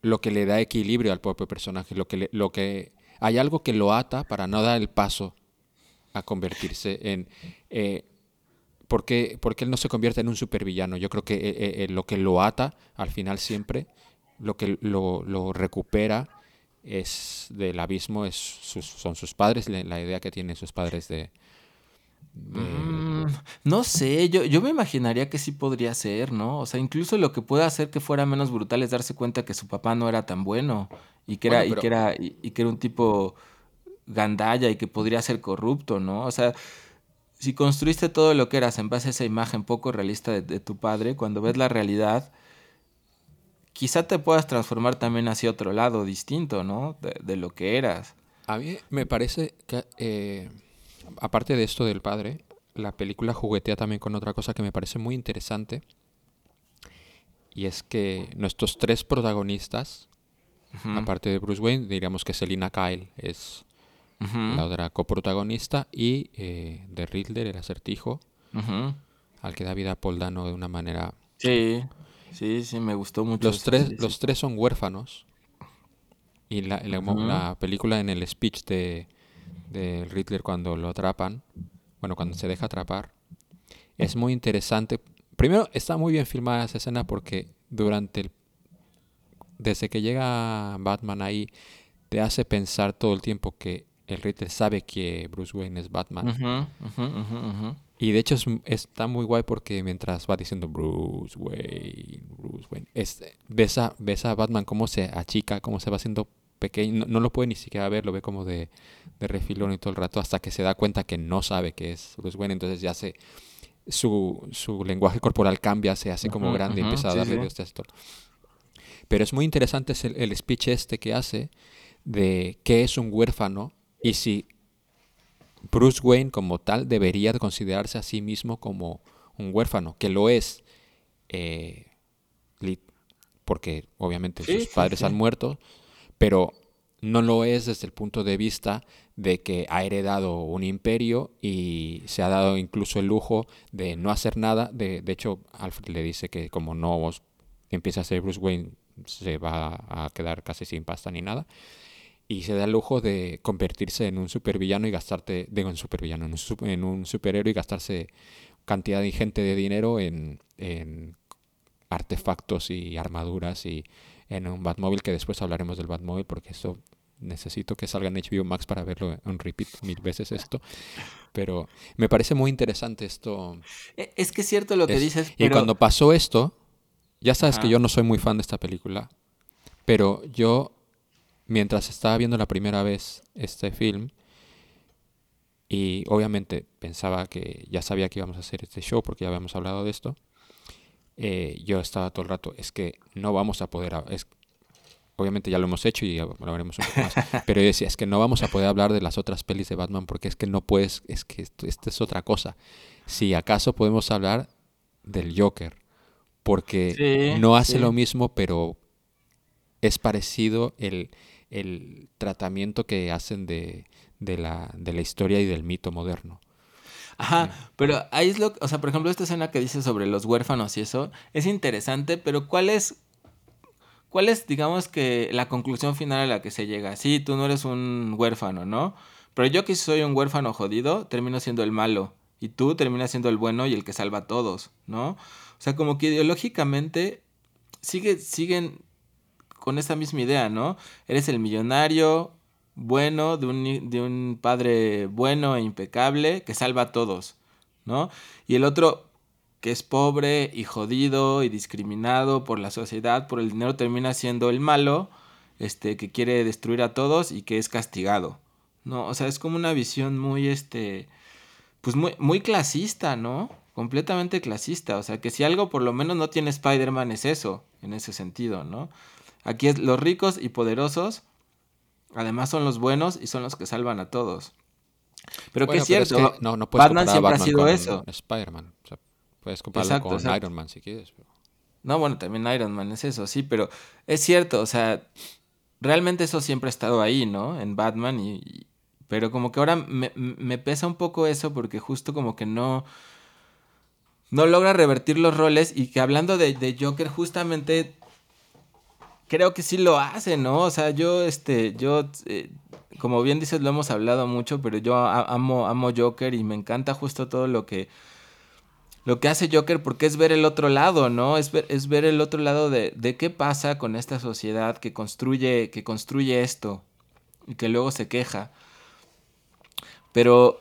lo que le da equilibrio al propio personaje, lo que lo que hay algo que lo ata para no dar el paso a convertirse en eh, ¿por, qué, él no se convierte en un supervillano? Yo creo que eh, lo que lo ata al final siempre, lo que lo, lo recupera es del abismo es son sus padres, la idea que tienen sus padres de, Mm, no sé, yo, yo me imaginaría que sí podría ser, ¿no? O sea, incluso lo que puede hacer que fuera menos brutal es darse cuenta que su papá no era tan bueno y que era, y que era, y, que era un tipo gandalla y que podría ser corrupto, ¿no? O sea, si construiste todo lo que eras en base a esa imagen poco realista de, tu padre, cuando ves la realidad, quizá te puedas transformar también hacia otro lado distinto, ¿no? De, lo que eras. A mí me parece que... Eh, aparte de esto del padre, la película juguetea también con otra cosa que me parece muy interesante. Y es que nuestros tres protagonistas, aparte de Bruce Wayne, diríamos que Selina Kyle es la otra coprotagonista y eh, de Riddler, el acertijo, al que da vida Dano de una manera... Sí, sí, sí, me gustó mucho. Los, tres, los tres son huérfanos. Y la, la película en el speech de, de Riddler cuando lo atrapan, bueno, cuando se deja atrapar, es muy interesante. Primero, está muy bien filmada esa escena porque durante el... Desde que llega Batman ahí, te hace pensar todo el tiempo que el Riddler sabe que Bruce Wayne es Batman. y de hecho está muy guay porque mientras va diciendo Bruce Wayne, Bruce Wayne, es, ves, a, ves a Batman cómo se achica, cómo se va haciendo pequeño, no, lo puede ni siquiera ver, lo ve como de, de, refilón y todo el rato, hasta que se da cuenta que no sabe que es Bruce Wayne, entonces ya se, su, su lenguaje corporal cambia, se hace como grande y empieza a darle sí, esto. Pero es muy interesante el, el speech este que hace de qué es un huérfano y si Bruce Wayne como tal debería considerarse a sí mismo como un huérfano, que lo es, eh, porque obviamente sus padres han muerto, pero no lo es desde el punto de vista de que ha heredado un imperio y se ha dado incluso el lujo de no hacer nada. De, de hecho, Alfred le dice que como no empieza a ser Bruce Wayne, se va a quedar casi sin pasta ni nada. Y se da el lujo de convertirse en un supervillano y gastarte, digo, en supervillano, en un, en un superhéroe y gastarse cantidad ingente de dinero en, en artefactos y armaduras y en un Batmóvil, que después hablaremos del Batmóvil porque eso necesito que salga en HBO Max para verlo en repeat mil veces esto. Pero me parece muy interesante esto. E, es que es cierto lo que dices. Y cuando pasó esto, ya sabes que yo no soy muy fan de esta película, pero yo, mientras estaba viendo la primera vez este film, y obviamente pensaba que ya sabía que íbamos a hacer este show porque ya habíamos hablado de esto, eh, yo estaba todo el rato, es que no vamos a poder, es, obviamente ya lo hemos hecho y lo haremos un poco más, pero yo decía, es que no vamos a poder hablar de las otras pelis de Batman porque es que no puedes, es que esto, es otra cosa. Si acaso podemos hablar del Joker, porque no hace lo mismo, pero es parecido el, tratamiento que hacen de, la, de la historia y del mito moderno. Ajá, pero ahí es lo, o sea, por ejemplo, esta escena que dice sobre los huérfanos y eso, es interesante, pero ¿cuál es, cuál es, digamos que, la conclusión final a la que se llega? Sí, tú no eres un huérfano, ¿no? Pero yo que soy un huérfano jodido, termino siendo el malo, y tú terminas siendo el bueno y el que salva a todos, ¿no? O sea, como que ideológicamente sigue, siguen con esa misma idea, ¿no? Eres el millonario, bueno, de un, de un padre bueno e impecable que salva a todos, ¿no? Y el otro que es pobre y jodido y discriminado por la sociedad, por el dinero, termina siendo el malo, este, que quiere destruir a todos y que es castigado, ¿no? O sea, es como una visión muy, este, pues muy, muy clasista, ¿no? Completamente clasista, o sea, que si algo por lo menos no tiene Spider-Man es eso, en ese sentido, ¿no? Aquí es los ricos y poderosos Además son los buenos y son los que salvan a todos. Pero que es cierto, no, no Batman siempre ha sido eso. Spider-Man. O sea, puedes compararlo con Iron Man si quieres. No, bueno, también Iron Man es eso, sí, pero es cierto, o sea, realmente eso siempre ha estado ahí, ¿no? En Batman y... pero como que ahora me, me, pesa un poco eso porque justo como que no... No logra revertir los roles y que hablando de, de Joker justamente creo que sí lo hace, ¿no? O sea, yo, este, yo, eh, como bien dices, lo hemos hablado mucho, pero yo amo, amo Joker y me encanta justo todo lo que, lo que hace Joker porque es ver el otro lado, ¿no? Es ver, es ver el otro lado de, de qué pasa con esta sociedad que construye, que construye esto y que luego se queja. Pero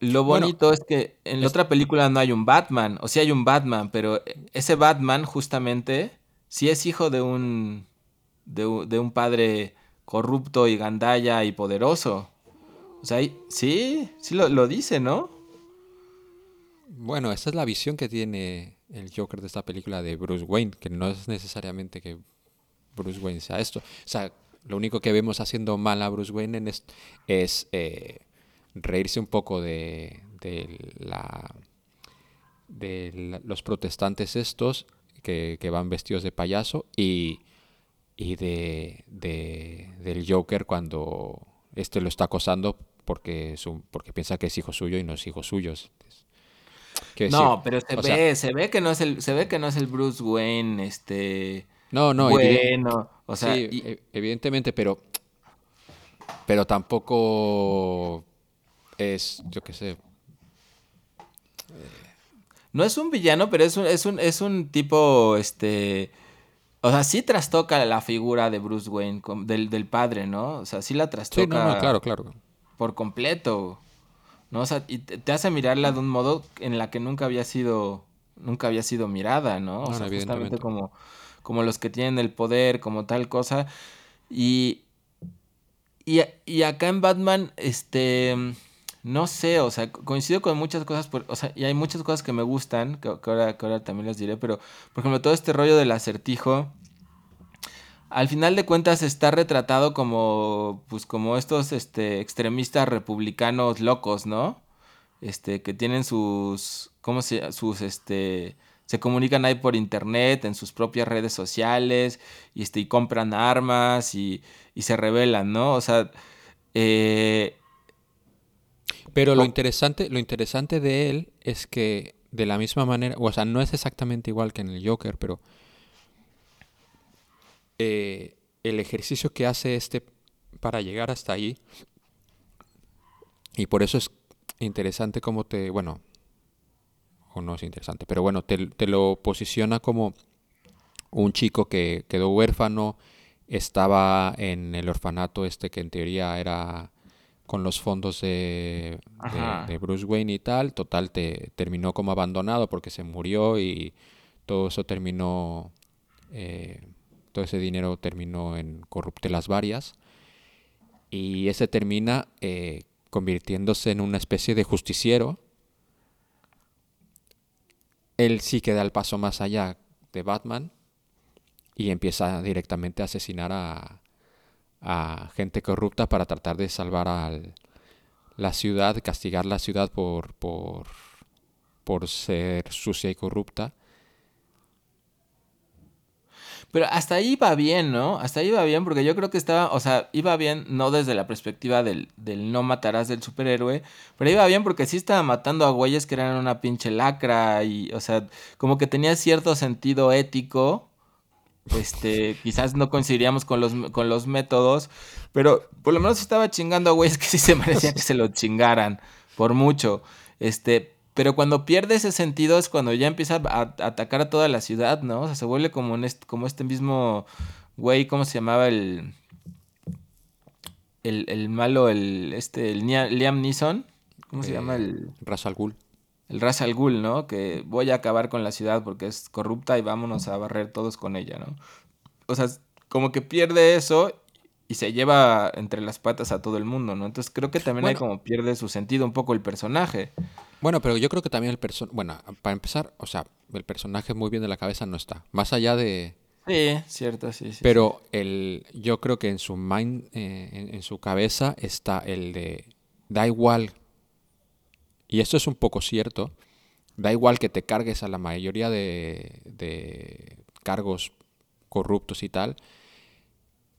lo bonito es que en la otra película no hay un Batman, o sí hay un Batman, pero ese Batman justamente sí es hijo de un de, un padre corrupto y gandalla y poderoso. O sea, sí, sí lo, dice, ¿no? Bueno, esa es la visión que tiene el Joker de esta película de Bruce Wayne, que no es necesariamente que Bruce Wayne sea esto. O sea, lo único que vemos haciendo mal a Bruce Wayne en es eh, reírse un poco de, la de los protestantes estos que, que, van vestidos de payaso y y de, del Joker cuando este lo está acosando porque, porque piensa que es hijo suyo y no es hijo suyo. no, pero se ve, se ve que no es el, se ve que no es el Bruce Wayne, este no, no, bueno, o sea, e, evidentemente, pero pero tampoco es, yo qué sé. No es un villano, pero es un, es un, es un tipo, este, o sea, sí trastoca la figura de Bruce Wayne, del, del padre, ¿no? O sea, sí la trastoca. Sí, no, claro, claro. Por completo. ¿No? O sea, y te, hace mirarla de un modo en la que nunca había sido. Nunca había sido mirada, ¿no? O sea, justamente como, como los que tienen el poder, como tal cosa. Y. Y, y acá en Batman, este no sé, o sea, coincido con muchas cosas, o sea, y hay muchas cosas que me gustan, que, ahora, que ahora también les diré, pero, por ejemplo, todo este rollo del acertijo, al final de cuentas está retratado como, pues, como estos, este, extremistas republicanos locos, ¿no? Este, que tienen sus, ¿cómo se, sus, este, se comunican ahí por internet, en sus propias redes sociales, y, este, y compran armas y, y se rebelan, ¿no? O sea, eh, pero lo interesante, lo interesante de él es que de la misma manera, o sea, no es exactamente igual que en el Joker, pero eh, el ejercicio que hace este para llegar hasta ahí, y por eso es interesante cómo te, bueno, o no es interesante, pero bueno, te, te lo posiciona como un chico que quedó huérfano, estaba en el orfanato este que en teoría era con los fondos de, de, Bruce Wayne y tal, total te terminó como abandonado porque se murió y todo eso terminó, eh, todo ese dinero terminó en corruptelas varias y ese termina eh, convirtiéndose en una especie de justiciero. Él sí que da el paso más allá de Batman y empieza directamente a asesinar a, a gente corrupta para tratar de salvar a la ciudad, castigar la ciudad por, por, por ser sucia y corrupta pero hasta ahí va bien, ¿no? Hasta ahí va bien porque yo creo que estaba, o sea, iba bien no desde la perspectiva del, del no matarás del superhéroe, pero iba bien porque sí estaba matando a güeyes que eran una pinche lacra y, o sea, como que tenía cierto sentido ético. Este, quizás no coincidiríamos con los, con los métodos, pero por lo menos estaba chingando a güeyes que sí se merecían que se lo chingaran, por mucho. Este, pero cuando pierde ese sentido es cuando ya empieza a, atacar a toda la ciudad, ¿no? O sea, se vuelve como, este, como este mismo güey, ¿cómo se llamaba el... El, malo, el, este, el Liam Neeson? ¿Cómo se llama el...? Eh, Ras al Ghul. El Ras al Ghul, ¿no? Que voy a acabar con la ciudad porque es corrupta y vámonos a barrer todos con ella, ¿no? O sea, como que pierde eso y se lleva entre las patas a todo el mundo, ¿no? Entonces creo que también hay como pierde su sentido un poco el personaje. Bueno, pero yo creo que también el personaje, bueno, para empezar, o sea, el personaje muy bien de la cabeza no está. Más allá de... Sí, cierto, sí, sí. Pero El, yo creo que en su mind, eh, en, su cabeza está el de, da igual, y esto es un poco cierto, da igual que te cargues a la mayoría de, de cargos corruptos y tal,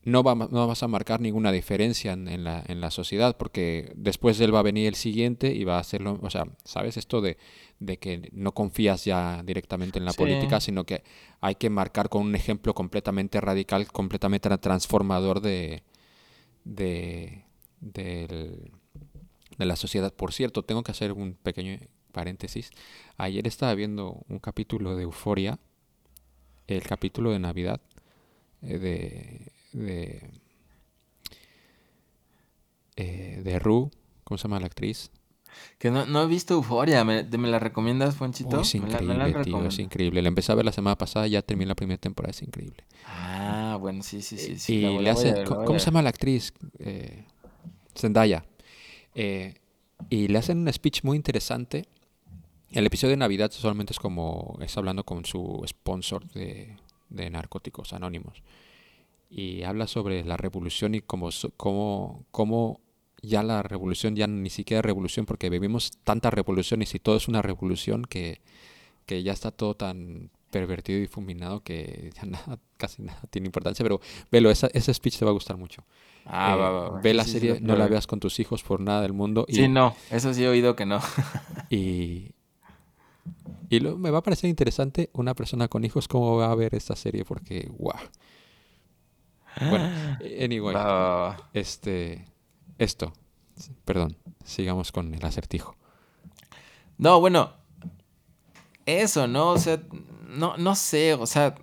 no, va, no vas a marcar ninguna diferencia en, la, en, la, sociedad, porque después de él va a venir el siguiente y va a hacerlo, o sea, ¿sabes? Esto de, de que no confías ya directamente en la política, sino que hay que marcar con un ejemplo completamente radical, completamente transformador de, de, de, de la sociedad. Por cierto, tengo que hacer un pequeño paréntesis. Ayer estaba viendo un capítulo de Euforia, el capítulo de Navidad, eh, de de, eh, de Ru, ¿cómo se llama la actriz? Que no, no he visto Euforia, ¿Me, ¿me, la recomiendas, Fonchito? es increíble, tío, es increíble. La empecé a ver la semana pasada, ya terminé la primera temporada, es increíble. Ah, bueno, sí, sí, sí. sí y le hace, ¿cómo, se llama la actriz? Eh, Zendaya. Eh, y le hacen un speech muy interesante. El episodio de Navidad solamente es como, está hablando con su sponsor de, de narcóticos anónimos y habla sobre la revolución y cómo, cómo, cómo ya la revolución ya ni siquiera es revolución porque vivimos tantas revoluciones y todo es una revolución que, que ya está todo tan pervertido y difuminado que ya nada, casi nada tiene importancia. Pero velo, esa, ese speech te va a gustar mucho. Ah, va, va, Ve la serie, no la veas con tus hijos por nada del mundo. Y, sí, no, eso sí he oído que no. y y lo, me va a parecer interesante una persona con hijos cómo va a ver esta serie porque, wow. Bueno, anyway. Este. Esto. Perdón. Sigamos con el acertijo. No, bueno. Eso, ¿no? O sea, no, no sé, o sea.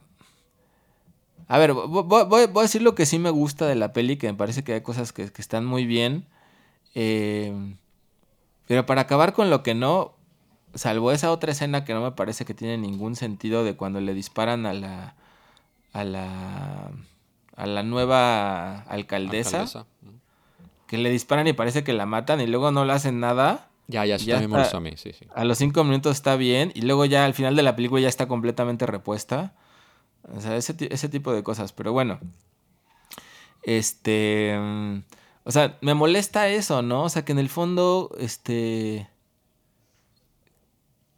A ver, voy, a decir lo que sí me gusta de la peli, que me parece que hay cosas que, están muy bien. Eh, pero para acabar con lo que no, salvo esa otra escena que no me parece que tiene ningún sentido de cuando le disparan a la. a la a la nueva alcaldesa, que le disparan y parece que la matan y luego no le hacen nada. Ya, ya, sí, también me a mí, sí, sí. A los cinco minutos está bien y luego ya al final de la película ya está completamente repuesta. O sea, ese, ese tipo de cosas, pero bueno. Este... O sea, me molesta eso, ¿no? O sea, que en el fondo, este...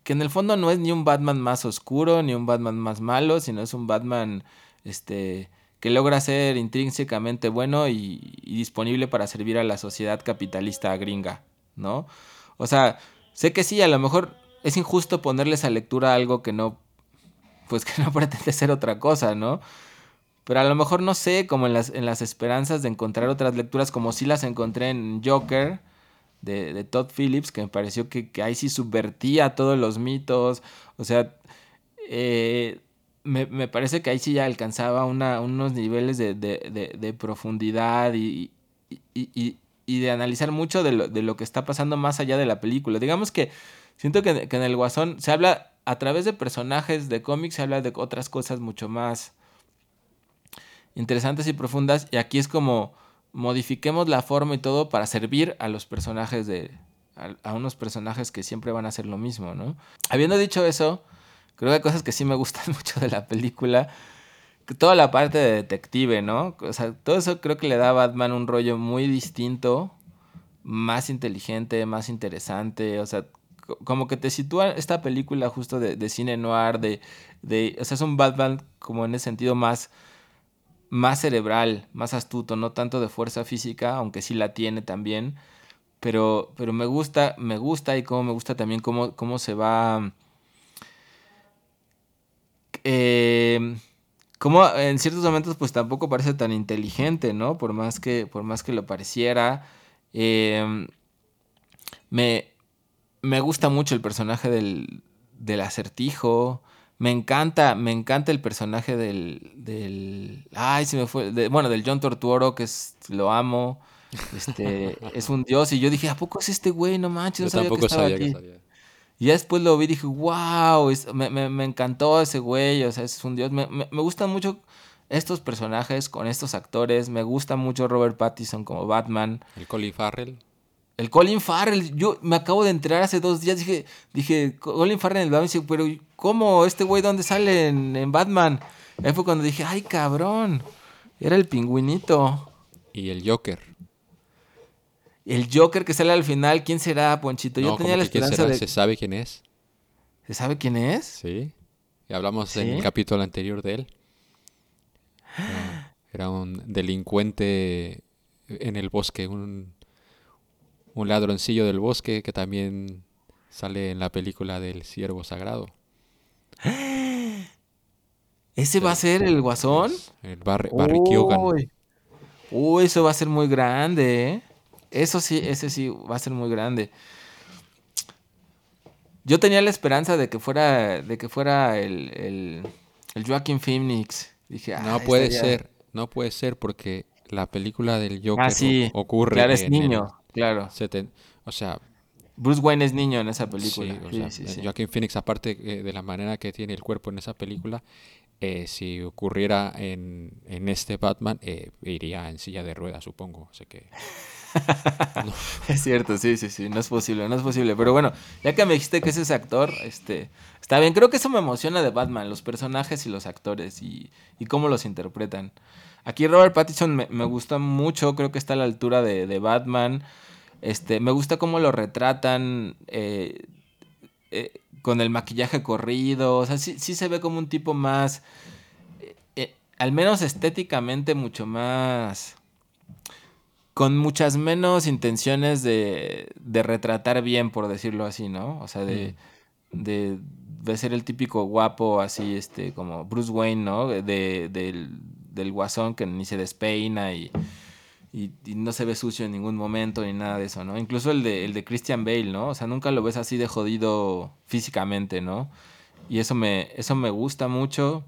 Que en el fondo no es ni un Batman más oscuro, ni un Batman más malo, sino es un Batman, este que logra ser intrínsecamente bueno y, disponible para servir a la sociedad capitalista gringa, ¿no? O sea, sé que sí, a lo mejor es injusto ponerles a lectura algo que no, pues que no pretende ser otra cosa, ¿no? Pero a lo mejor no sé, como en las, en las esperanzas de encontrar otras lecturas, como si las encontré en Joker, de, de Todd Phillips, que me pareció que, que ahí sí subvertía todos los mitos, o sea, eh, me, me, parece que ahí sí ya alcanzaba unos niveles de, de, de, profundidad y, y, de analizar mucho de lo, de lo, que está pasando más allá de la película. Digamos que siento que, que, en el Guasón se habla a través de personajes de cómics, se habla de otras cosas mucho más interesantes y profundas. Y aquí es como modifiquemos la forma y todo para servir a los personajes de... A, a unos personajes que siempre van a hacer lo mismo, ¿no? Habiendo dicho eso, Creo que hay cosas que sí me gustan mucho de la película. Toda la parte de detective, ¿no? O sea, todo eso creo que le da a Batman un rollo muy distinto, más inteligente, más interesante. O sea, como que te sitúa esta película justo de, cine noir, de, de, o sea, es un Batman como en ese sentido más, más cerebral, más astuto, no tanto de fuerza física, aunque sí la tiene también. Pero, pero me gusta, me gusta y como me gusta también cómo, cómo se va eh, como en ciertos momentos pues tampoco parece tan inteligente, ¿no? Por más que, por más que lo pareciera. Em, me, me gusta mucho el personaje del, del acertijo. Me encanta, me encanta el personaje del, del ay, se me fue, bueno, del John Tortuoro, que es, lo amo, este, es un dios, y yo dije, ¿a poco es este güey? No manches, no sabía que estaba aquí. Y ya después lo vi y dije, wow, me, encantó ese güey, o sea, es un dios. Me, gustan mucho estos personajes con estos actores. Me gusta mucho Robert Pattinson como Batman. El Colin Farrell. El Colin Farrell, yo me acabo de enterar hace dos días, dije, dije, Colin Farrell en el Batman, pero ¿cómo? ¿Este güey dónde sale en, Batman? Ahí fue cuando dije, ay cabrón, era el pingüinito. Y el Joker. El Joker que sale al final, ¿quién será, Ponchito? Yo tenía la esperanza de... ¿Se sabe quién es? ¿Se sabe quién es? Sí. Y hablamos en el capítulo anterior de él. Era, un delincuente en el bosque, un, un ladroncillo del bosque que también sale en la película del Siervo Sagrado. ¿Ese va a ser el guasón? El Barry, Barry Uy. Uy, eso va a ser muy grande, ¿eh? Eso sí, ese sí va a ser muy grande. Yo tenía la esperanza de que fuera, de que fuera el, el, el Joaquin Phoenix. Dije, no puede ser, no puede ser porque la película del Joker ah, ocurre. Claro, es niño, claro. o sea, Bruce Wayne es niño en esa película. Sí, Joaquin Phoenix, aparte eh, de la manera que tiene el cuerpo en esa película, eh, si ocurriera en, en este Batman, eh, iría en silla de ruedas, supongo. O sea Es cierto, sí, sí, sí, no es posible, no es posible. Pero bueno, ya que me dijiste que es ese actor, este, está bien. Creo que eso me emociona de Batman, los personajes y los actores y, cómo los interpretan. Aquí Robert Pattinson me, me, gusta mucho, creo que está a la altura de, Batman. Este, me gusta cómo lo retratan eh, eh, con el maquillaje corrido. O sea, sí, sí, se ve como un tipo más, eh, al menos estéticamente, mucho más con muchas menos intenciones de, de, retratar bien, por decirlo así, ¿no? O sea, de, de, de, ser el típico guapo así, este, como Bruce Wayne, ¿no? De, del, del guasón que ni se despeina y, y, no se ve sucio en ningún momento ni nada de eso, ¿no? Incluso el de, el de Christian Bale, ¿no? O sea, nunca lo ves así de jodido físicamente, ¿no? Y eso me, eso me gusta mucho.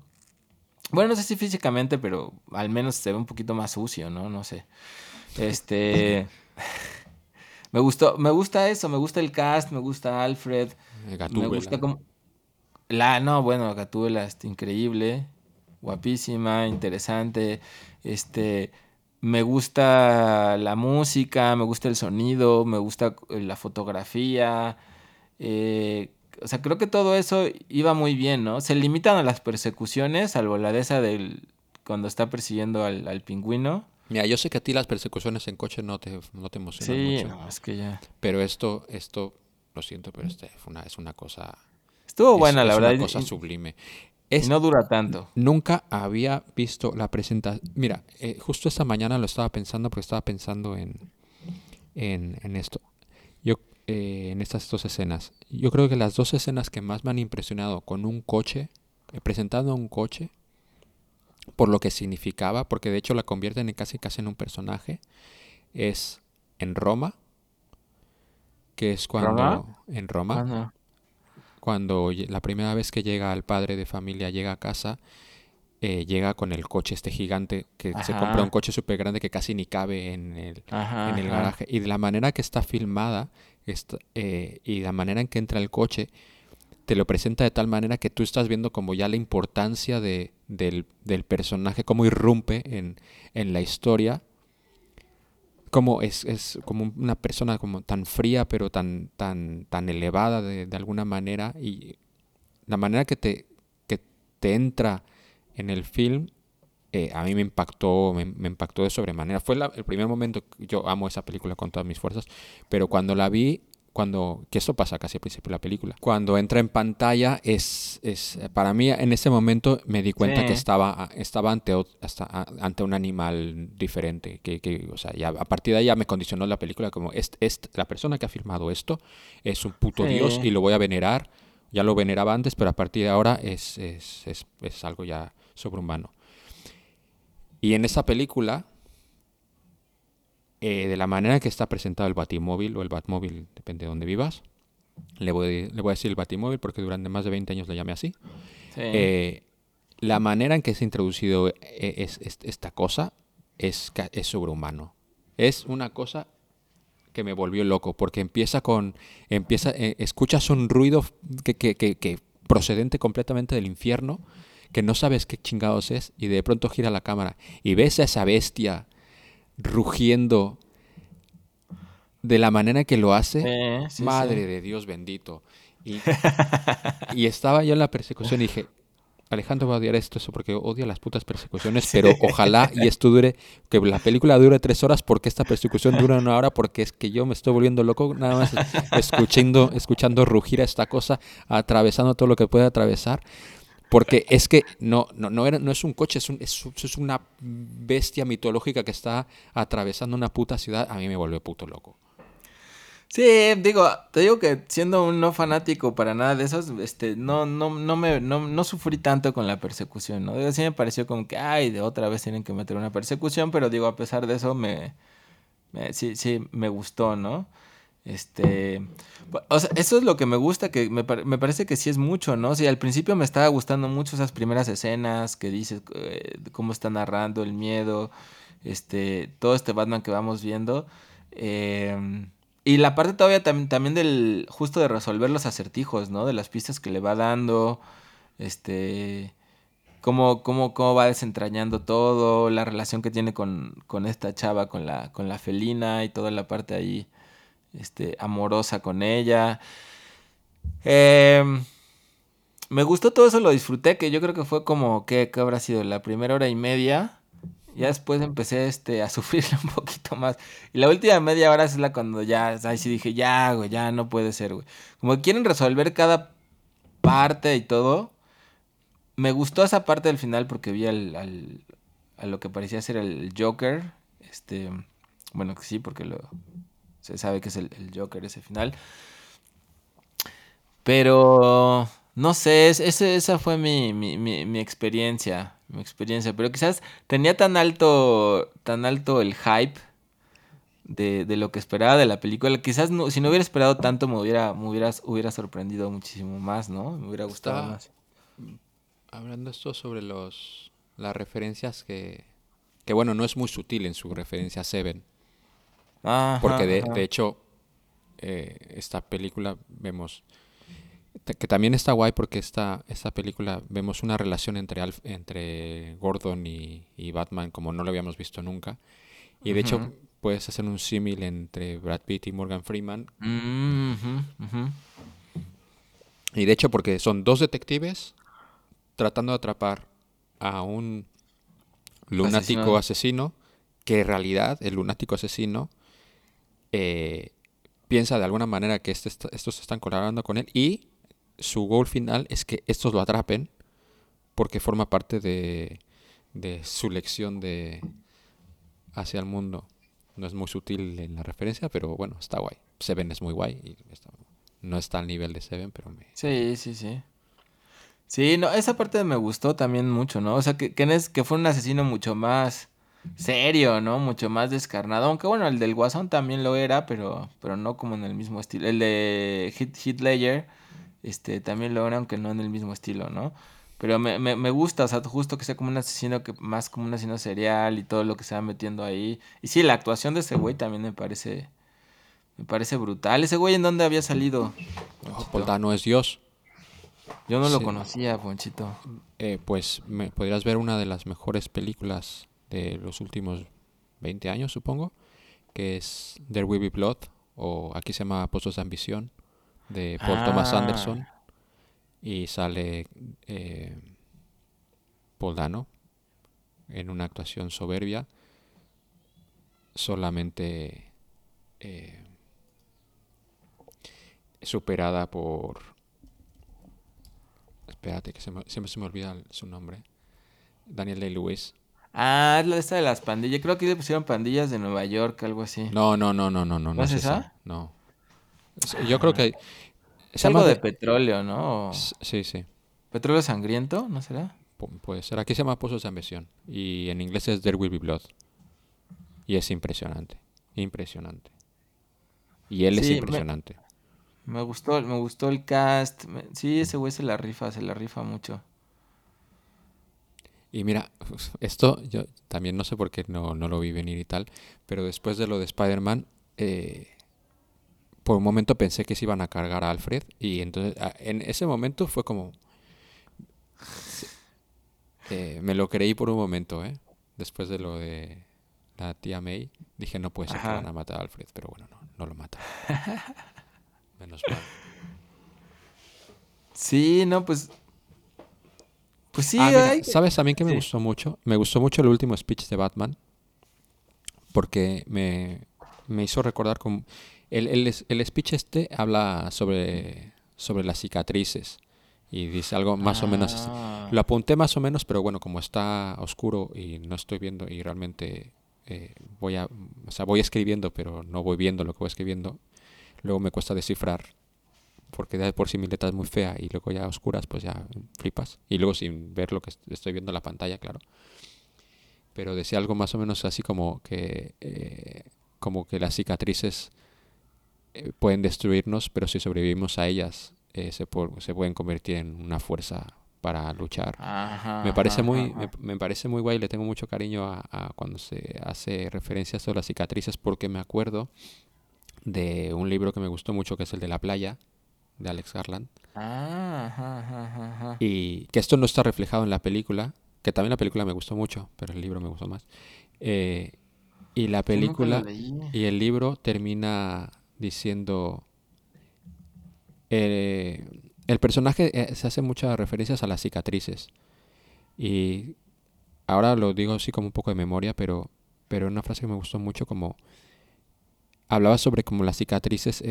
Bueno, no sé si físicamente, pero al menos se ve un poquito más sucio, ¿no? No sé. Este. me gustó, me gusta eso, me gusta el cast, me gusta Alfred. Me gusta como. La, no, bueno, Gatúbela es increíble, guapísima, interesante. Este. Me gusta la música, me gusta el sonido, me gusta la fotografía. Eh, o sea, creo que todo eso iba muy bien, ¿no? Se limitan a las persecuciones, salvo la de esa del. cuando está persiguiendo al, al pingüino. Mira, yo sé que a ti las persecuciones en coche no te, no te emocionan sí, mucho. es que ya. Pero esto, esto, lo siento, pero este una, es una cosa. Estuvo buena, la verdad. Es una cosa sublime. Es, no dura tanto. Nunca había visto la presentación. Mira, eh, justo esta mañana lo estaba pensando porque estaba pensando en, en, en esto. Yo, eh, en estas dos escenas. Yo creo que las dos escenas que más me han impresionado con un coche, eh, presentando un coche, por lo que significaba, porque de hecho la convierten en casi casi en un personaje, es en Roma, que es cuando en Roma, cuando la primera vez que llega el padre de familia, llega a casa, eh, llega con el coche este gigante, que se compra un coche súper grande que casi ni cabe en el, en el garaje. Y de la manera que está filmada eh, y la manera en que entra el coche, te lo presenta de tal manera que tú estás viendo como ya la importancia de, del, del, personaje, cómo irrumpe en, en la historia. Como es, es, como una persona como tan fría pero tan tan tan elevada de, de, alguna manera. Y la manera que te que te entra en el film eh, a mí me impactó me, impactó de sobremanera. Fue el primer momento yo amo esa película con todas mis fuerzas pero cuando la vi cuando, que esto pasa casi al principio de la película, cuando entra en pantalla es, es para mí en ese momento me di cuenta que estaba, estaba ante, hasta, ante un animal diferente, que, que, o sea, ya, a partir de ahí ya me condicionó la película como, es, es, la persona que ha filmado esto es un puto dios y lo voy a venerar, ya lo veneraba antes, pero a partir de ahora es, es, es, es algo ya sobrehumano. Y en esa película eh, de la manera que está presentado el Batimóvil o el Batmóvil, depende de dónde vivas. Le voy, le voy a decir el Batimóvil porque durante más de 20 años lo llamé así. Eh, la manera en que se ha introducido eh, es, esta cosa es, es sobrehumano. Es una cosa que me volvió loco porque empieza con empieza escuchas un ruido que, que, que, procedente completamente del infierno que no sabes qué chingados es y de pronto gira la cámara y ves a esa bestia rugiendo de la manera que lo hace, madre de Dios bendito. Y, estaba yo en la persecución y dije, Alejandro va a odiar esto, eso porque odia las putas persecuciones, pero ojalá y esto dure, que la película dure tres horas porque esta persecución dura una hora, porque es que yo me estoy volviendo loco nada más escuchando, escuchando rugir a esta cosa, atravesando todo lo que puede atravesar. Porque es que no, no, no, era, no es un coche, es, un, es, es, una bestia mitológica que está atravesando una puta ciudad. A mí me vuelve puto loco. Sí, digo, te digo que siendo un no fanático para nada de esos, este, no, no, no me, no, no sufrí tanto con la persecución, ¿no? Sí me pareció como que, ay, de otra vez tienen que meter una persecución, pero digo, a pesar de eso, me sí, sí, me gustó, ¿no? Este, o sea, eso es lo que me gusta, que me, me, parece que sí es mucho, ¿no? O al principio me estaba gustando mucho esas primeras escenas que dices, eh, cómo está narrando el miedo, este, todo este Batman que vamos viendo. Eh, y la parte todavía también del, justo de resolver los acertijos, ¿no? De las pistas que le va dando, este, cómo, cómo, cómo va desentrañando todo, la relación que tiene con, con esta chava, con la, con la felina y toda la parte ahí este, amorosa con ella. Em, me gustó todo eso, lo disfruté, que yo creo que fue como, ¿qué, habrá sido? La primera hora y media. Ya después empecé este, a sufrirle un poquito más. Y la última media hora es la cuando ya, ahí sí dije, ya, güey, ya no puede ser, güey. Como que quieren resolver cada parte y todo. Me gustó esa parte del final porque vi al, a lo que parecía ser el Joker. Este, bueno, que sí, porque lo, se sabe que es el, Joker ese final. Pero no sé, ese, esa fue mi, mi, mi, experiencia. Mi experiencia. Pero quizás tenía tan alto. tan alto el hype de, de lo que esperaba de la película. Quizás no, si no hubiera esperado tanto me hubiera, me hubiera sorprendido muchísimo más, ¿no? Me hubiera gustado más. Hablando esto sobre los las referencias que. Que bueno, no es muy sutil en su referencia a Seven. Porque de, hecho, eh, esta película vemos que también está guay porque esta, esta película vemos una relación entre, entre Gordon y, Batman como no lo habíamos visto nunca. Y de hecho puedes hacer un símil entre Brad Pitt y Morgan Freeman. Y de hecho porque son dos detectives tratando de atrapar a un lunático asesino que en realidad el lunático asesino eh, piensa de alguna manera que este estos están colaborando con él y su gol final es que estos lo atrapen porque forma parte de, su lección de hacia el mundo. No es muy sutil en la referencia, pero bueno, está guay. Seven es muy guay y no está al nivel de Seven, pero me... Sí, sí, sí. Sí, no, esa parte me gustó también mucho, ¿no? O sea, que, que, que fue un asesino mucho más serio, ¿no? Mucho más descarnado. Aunque bueno, el del Guasón también lo era, pero, pero no como en el mismo estilo. El de Hit, Hitler este, también logra, aunque no en el mismo estilo, ¿no? Pero me, me, me gusta, o sea, justo que sea como un asesino, que más como un asesino serial y todo lo que se va metiendo ahí. Y sí, la actuación de ese güey también me parece, me parece brutal. ¿Ese güey en dónde había salido? Poldano es Dios. Yo no lo conocía, Ponchito. Eh, pues me, podrías ver una de las mejores películas de los últimos 20 años, supongo, que es There Will Be Blood, o aquí se llama Pozos de Ambición, de Paul Thomas Ah. Anderson, y sale eh, Paul Dano en una actuación soberbia, solamente eh, superada por... Espérate, que se me- siempre se me olvida su nombre. Daniel Day-Lewis. Ah, es la esta de las pandillas. Creo que le pusieron pandillas de Nueva York, algo así. No, no, no, no, no, no, no ¿No es es esa? esa. No. Yo creo que es algo de de- petróleo, ¿no? Sí, sí. ¿Petróleo sangriento? ¿No será? pu- Puede ser. Aquí se llama Pozos de Ambición. Y en inglés es There Will Be Blood. Y es impresionante. Impresionante. Y él es me- impresionante. Me gustó, me gustó el cast. me- Sí, ese güey se la rifa, se la rifa mucho. Y mira, esto yo también no sé por qué no, no lo vi venir y tal, pero después de lo de Spider-Man, eh, por un momento pensé que se iban a cargar a Alfred y entonces a- en ese momento fue como... eh, me lo creí por un momento, ¿eh? Después de lo de la tía May, dije no puede ser que van a matar a Alfred, pero bueno, no, no lo matan. Menos mal. Sí, no, pues. Pues sí, Ah, mira, hay- ¿sabes también que me sí. gustó mucho? Me gustó mucho el último speech de Batman porque me, me hizo recordar como... El, el, el speech este habla sobre, sobre las cicatrices y dice algo más o menos así. Ah. Lo apunté más o menos, pero bueno, como está oscuro y no estoy viendo y realmente eh, voy a... O sea, voy escribiendo, pero no voy viendo lo que voy escribiendo. Luego me cuesta descifrar porque de por sí mi letra es muy fea y luego ya a oscuras pues ya flipas. Y luego sin ver lo que est- estoy viendo en la pantalla claro. Pero decía algo más o menos así como que eh, como que las cicatrices eh, pueden destruirnos pero si sobrevivimos a ellas eh, se, se pueden convertir en una fuerza para luchar. Ajá, me parece ajá, muy ajá. me, me parece muy guay le tengo mucho cariño a, a cuando se hace referencia a las cicatrices porque me acuerdo de un libro que me gustó mucho que es el de la playa de Alex Garland Ah, ajá, ajá, ajá, y que esto no está reflejado en la película, que también la película me gustó mucho, pero el libro me gustó más. Eh, y la película y el libro termina diciendo... eh, el personaje eh, se hace muchas referencias a las cicatrices. Y ahora lo digo así como un poco de memoria, pero, pero una frase que me gustó mucho como... Hablaba sobre como las cicatrices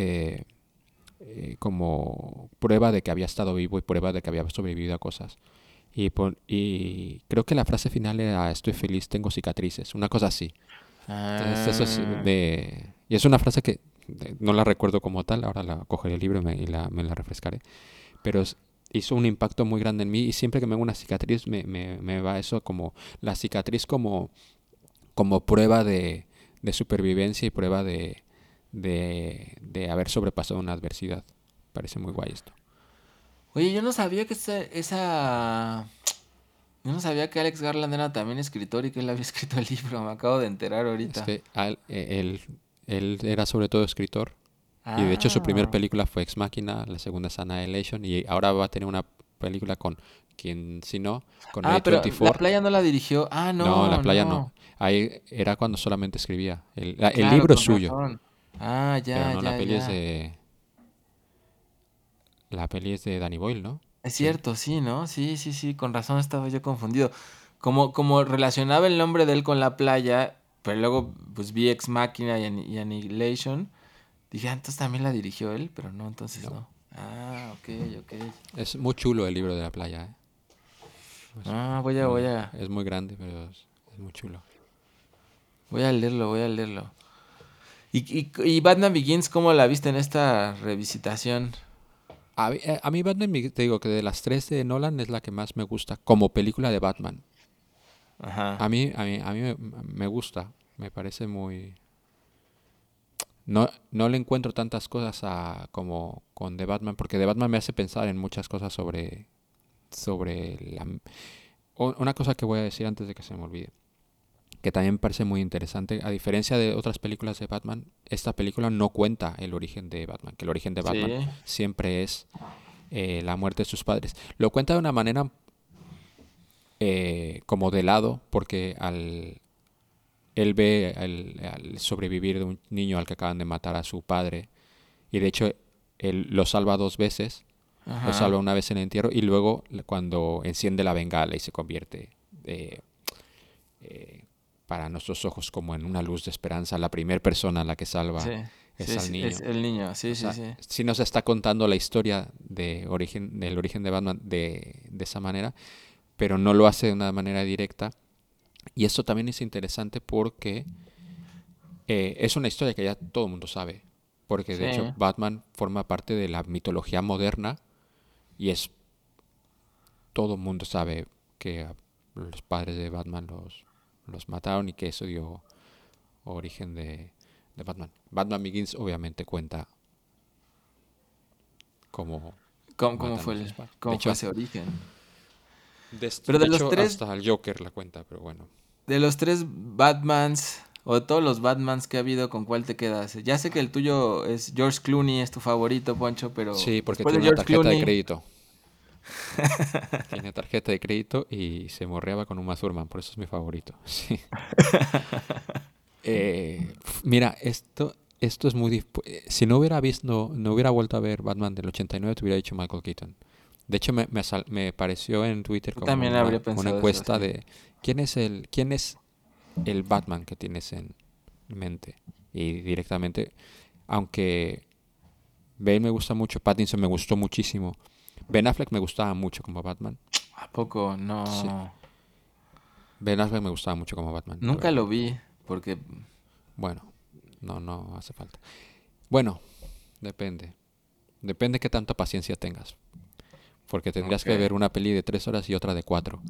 eh, como prueba de que había estado vivo y prueba de que había sobrevivido a cosas. Y, pon- y creo que la frase final era estoy feliz, tengo cicatrices, una cosa así. Entonces, eso es Ah, de... Y es una frase que no la recuerdo como tal, ahora la cogeré el libro y me, y la, me la refrescaré. Pero es- hizo un impacto muy grande en mí y siempre que me hago una cicatriz me, me, me va eso como la cicatriz como, como prueba de, de supervivencia y prueba de, de, de haber sobrepasado una adversidad. Parece muy guay esto. Oye, yo no sabía que esa, esa... Yo no sabía que Alex Garland era también escritor y que él había escrito el libro. Me acabo de enterar ahorita. Es que a él, él, era sobre todo escritor Y de hecho su primera Ah, película fue Ex Machina, la segunda es Annihilation y ahora va a tener una película con quien si no, con Ah, pero A24. la playa no la dirigió. Ah, no. no, la playa no. Ahí era cuando solamente escribía. El, el libro es suyo, razón. Ah, ya, pero no, ya, la peli es de la peli es de Danny Boyle, ¿no? Es cierto, sí, ¿no? Sí, sí, sí, con razón estaba yo confundido. Como, como relacionaba el nombre de él con la playa, pero luego pues vi Ex Machina y, Annihilation, dije, ah, entonces también la dirigió él, pero no, entonces No. no. Ah, ok, ok. Es muy chulo el libro de la playa, ¿eh? Es, Ah, voy a, voy a, es muy grande, pero es, es muy chulo. voy a leerlo, voy a leerlo. ¿Y, y, y Batman Begins cómo la viste en esta revisitación? A, mí- eh, a mí Batman, te digo que de las tres de Nolan es la que más me gusta como película de Batman. Ajá. A mí, a mí, a mí me, me gusta, me parece muy... No, no le encuentro tantas cosas a, como, con The Batman, porque The Batman me hace pensar en muchas cosas sobre, sobre la... Una cosa que voy a decir antes de que se me olvide, que también me parece muy interesante, a diferencia de otras películas de Batman, esta película no cuenta el origen de Batman, que el origen de Batman siempre es eh, la muerte de sus padres. Lo cuenta de una manera eh, como de lado, porque al, él ve al, sobrevivir de un niño al que acaban de matar a su padre, y de hecho él lo salva dos veces, lo salva una vez en el entierro, y luego cuando enciende la bengala y se convierte eh, eh, para nuestros ojos como en una luz de esperanza, la primera persona a la que salva. Es al niño. Es el niño, sí, sí, sí. Si nos está contando la historia de origen, del origen de Batman de, de esa manera, pero no lo hace de una manera directa. Y esto también es interesante porque eh, es una historia que ya todo el mundo sabe. Porque de hecho Batman forma parte de la mitología moderna y es... Todo el mundo sabe que los padres de Batman los, los mataron y que eso dio origen de, de Batman. Batman Begins obviamente cuenta cómo... ¿Cómo, fue, cómo fue ese origen? pero de, los tres. Hasta el Joker la cuenta, pero bueno. De los tres Batmans, o de todos los Batmans que ha habido, ¿con cuál te quedas? Ya sé que el tuyo es George Clooney, es tu favorito, Poncho, pero. Sí, porque tiene una tarjeta de crédito. tiene tarjeta de crédito y se morreaba con un Mazurman, por eso es mi favorito. Sí. Eh, mira, esto, esto es muy. Eh, si no hubiera visto, no hubiera vuelto a ver Batman del 89, te hubiera dicho Michael Keaton. De hecho, me, me, en Twitter como una, encuesta de quién es el quién es el Batman que tienes en mente. Y directamente, aunque Bale me gusta mucho, Pattinson me gustó muchísimo. Ben Affleck me gustaba mucho como Batman. ¿A poco? No. Ben Affleck me gustaba mucho como Batman. Nunca lo vi, porque... Bueno, no, no hace falta. Bueno, depende. Depende qué tanta paciencia tengas. Porque tendrías que ver una peli de tres horas y otra de cuatro.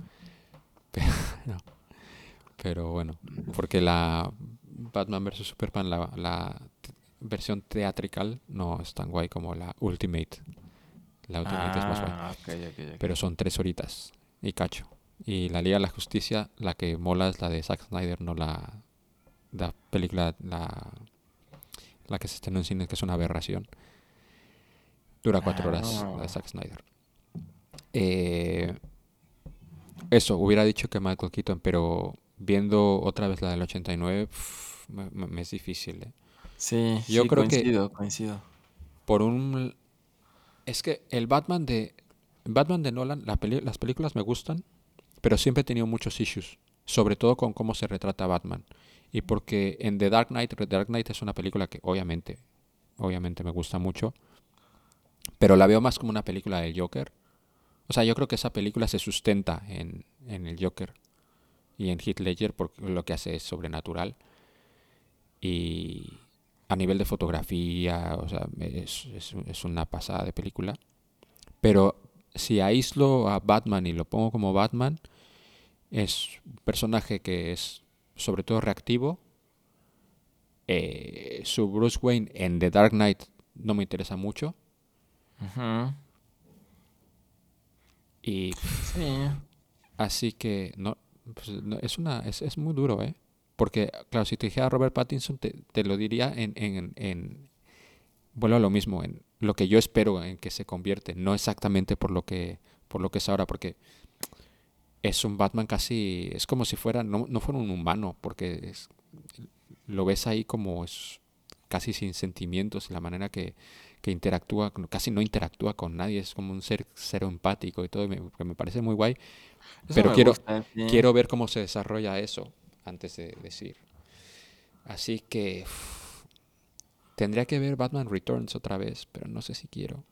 Pero, bueno, porque la Batman vs. Superman, la, versión teatrical no es tan guay como la Ultimate. La Ultimate es más guay. Ah, Pero son tres horitas y cacho. Y la Liga de la Justicia, la que mola es la de Zack Snyder, no la, la película, la, la que se estrenó en cine, que es una aberración. Dura cuatro horas, la de ah. Zack Snyder. Eh, eso, hubiera dicho que Michael Keaton, pero viendo otra vez la del 89, me, es difícil. ¿eh? Sí, yo creo coincido, que coincido. Por un es que el Batman de Batman de Nolan, las películas me gustan, pero siempre he tenido muchos issues, sobre todo con cómo se retrata Batman. Y porque en The Dark Knight, The Dark Knight es una película que obviamente, obviamente me gusta mucho, pero la veo más como una película del Joker o sea, yo creo que esa película se sustenta en, el Joker y en Heath Ledger porque lo que hace es sobrenatural. Y a nivel de fotografía, o sea, es, es, una pasada de película. Pero si aíslo a Batman y lo pongo como Batman, es un personaje que es sobre todo reactivo. Eh, su Bruce Wayne en The Dark Knight no me interesa mucho. Y así que pues, no, es una es, es, muy duro, ¿eh? Porque claro, si te dijera Robert Pattinson te, te lo diría en, en, en vuelvo a lo mismo, en lo que yo espero en que se convierte, no exactamente por lo que por lo que es ahora, porque es un Batman casi es como si fuera no, no fuera un humano, porque es, lo ves ahí como es casi sin sentimientos, la manera que que interactúa, casi no interactúa con nadie, es como un ser cero empático y todo, que me parece muy guay. pero quiero, quiero ver cómo se desarrolla eso antes de decir. Así que tendría que ver Batman Returns otra vez, pero no sé si quiero.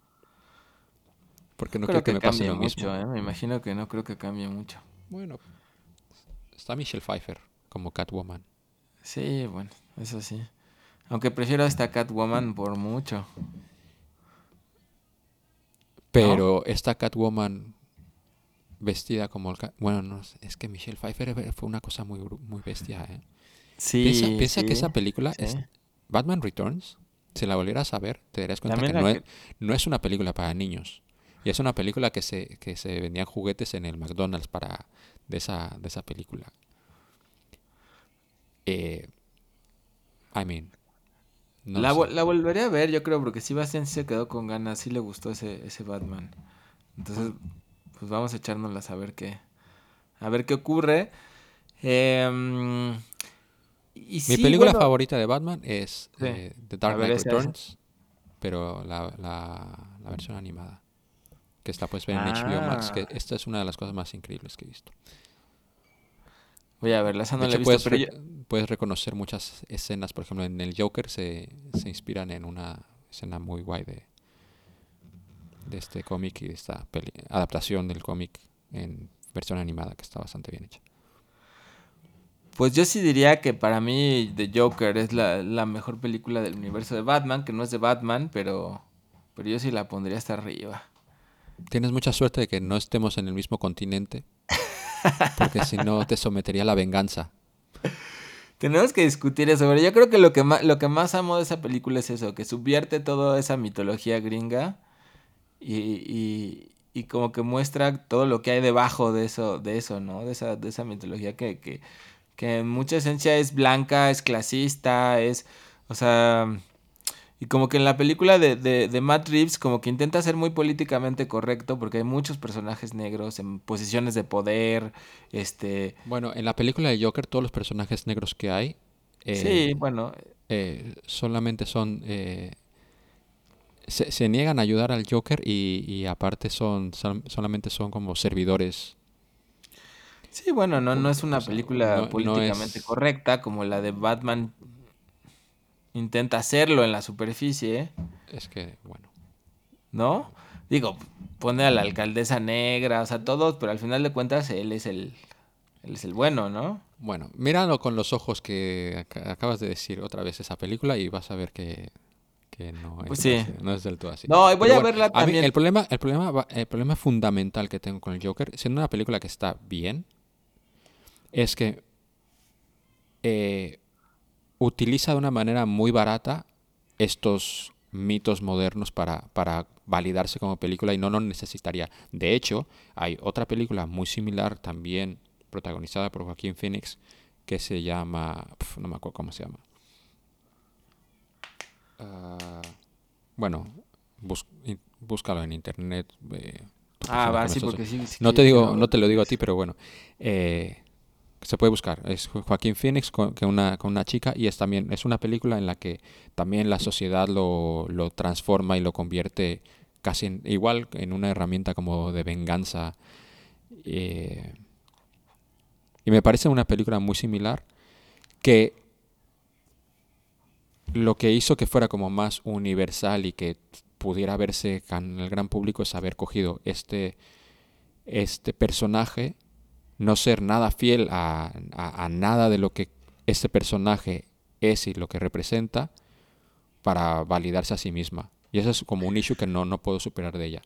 Porque no creo, que, me pase lo mucho, mismo. ¿eh? Me imagino que no creo que cambie mucho. Bueno, está Michelle Pfeiffer como Catwoman. Sí, bueno, eso sí. Aunque prefiero a esta Catwoman por mucho. Pero esta Catwoman vestida como el... Bueno, no, es que Michelle Pfeiffer fue una cosa muy, muy bestia, ¿eh? Sí, piensa, que esa película es... Batman Returns si la volvieras a ver, te darías cuenta También que no, que- Es, no es una película para niños. Y es una película que se, que se vendían juguetes en el McDonald's para de esa, de esa película. Eh, I mean, no la, la volveré a ver, yo creo, porque sí, Bastián sí se quedó con ganas, sí le gustó ese, ese Batman. Entonces, pues vamos a echárnoslas a ver qué, a ver qué ocurre. Em, y Mi sí, película bueno, favorita de Batman es Sí. eh, The Dark Knight esa, esa. Returns, pero la, la, la versión animada, que está pues ver en HBO Max, que Ah. esta es una de las cosas más increíbles que he visto. Voy a verla, esa no De la he visto, puedes, pero yo- puedes reconocer muchas escenas, por ejemplo, en el Joker se, se inspiran en una escena muy guay de, de este cómic y de esta peli- adaptación del cómic en versión animada que está bastante bien hecha. Pues yo sí diría que para mí The Joker es la, la mejor película del universo de Batman, que no es de Batman, pero, pero yo sí la pondría hasta arriba. Tienes mucha suerte de que no estemos en el mismo continente, porque si no te sometería a la venganza. Tenemos que discutir eso, pero yo creo que lo que más, lo que más amo de esa película es eso, que subvierte toda esa mitología gringa y, y, y como que muestra todo lo que hay debajo de eso, de eso, ¿no? De esa, de esa mitología que, que, que en mucha esencia es blanca, es clasista, es, o sea, y como que en la película de, de, de Matt Reeves como que intenta ser muy políticamente correcto porque hay muchos personajes negros en posiciones de poder, este... Bueno, en la película de Joker todos los personajes negros que hay eh, sí, bueno, eh, solamente son... eh, se, se niegan a ayudar al Joker y, y aparte son sol- solamente son como servidores. Sí, bueno, no, no es O una sea, película no- no políticamente es- correcta como la de Batman intenta hacerlo en la superficie, Es que, bueno. ¿no? Digo, pone a la alcaldesa negra, o sea, todos, pero al final de cuentas él es el, él es el bueno, ¿no? Bueno, míralo con los ojos que ac- acabas de decir otra vez esa película y vas a ver que, que no, Pues es sí. así, no es del todo así. No, voy Pero a verla mí también. el problema, el problema, el problema fundamental que tengo con el Joker, siendo una película que está bien, es que eh, utiliza de una manera muy barata estos mitos modernos para, para validarse como película y no lo necesitaría. De hecho, hay otra película muy similar también protagonizada por Joaquín Phoenix que se llama, pf, no me acuerdo cómo se llama. Ah, bueno, bus- búscalo en internet. eh, Ah, va, sí, porque sí. sí no te digo, no te lo digo a ti, pero bueno. eh, se puede buscar. Es Jo- Joaquín Phoenix con, que una, con una chica y es también, es una película en la que también la sociedad lo, lo transforma y lo convierte casi en- igual en una herramienta como de venganza. eh, y me parece una película muy similar que lo que hizo que fuera como más universal y que pudiera verse con el gran público es haber cogido este, este personaje, no ser nada fiel a, a- a nada de lo que este personaje es y lo que representa para validarse a sí misma. Y eso es como un issue que no, no puedo superar de ella.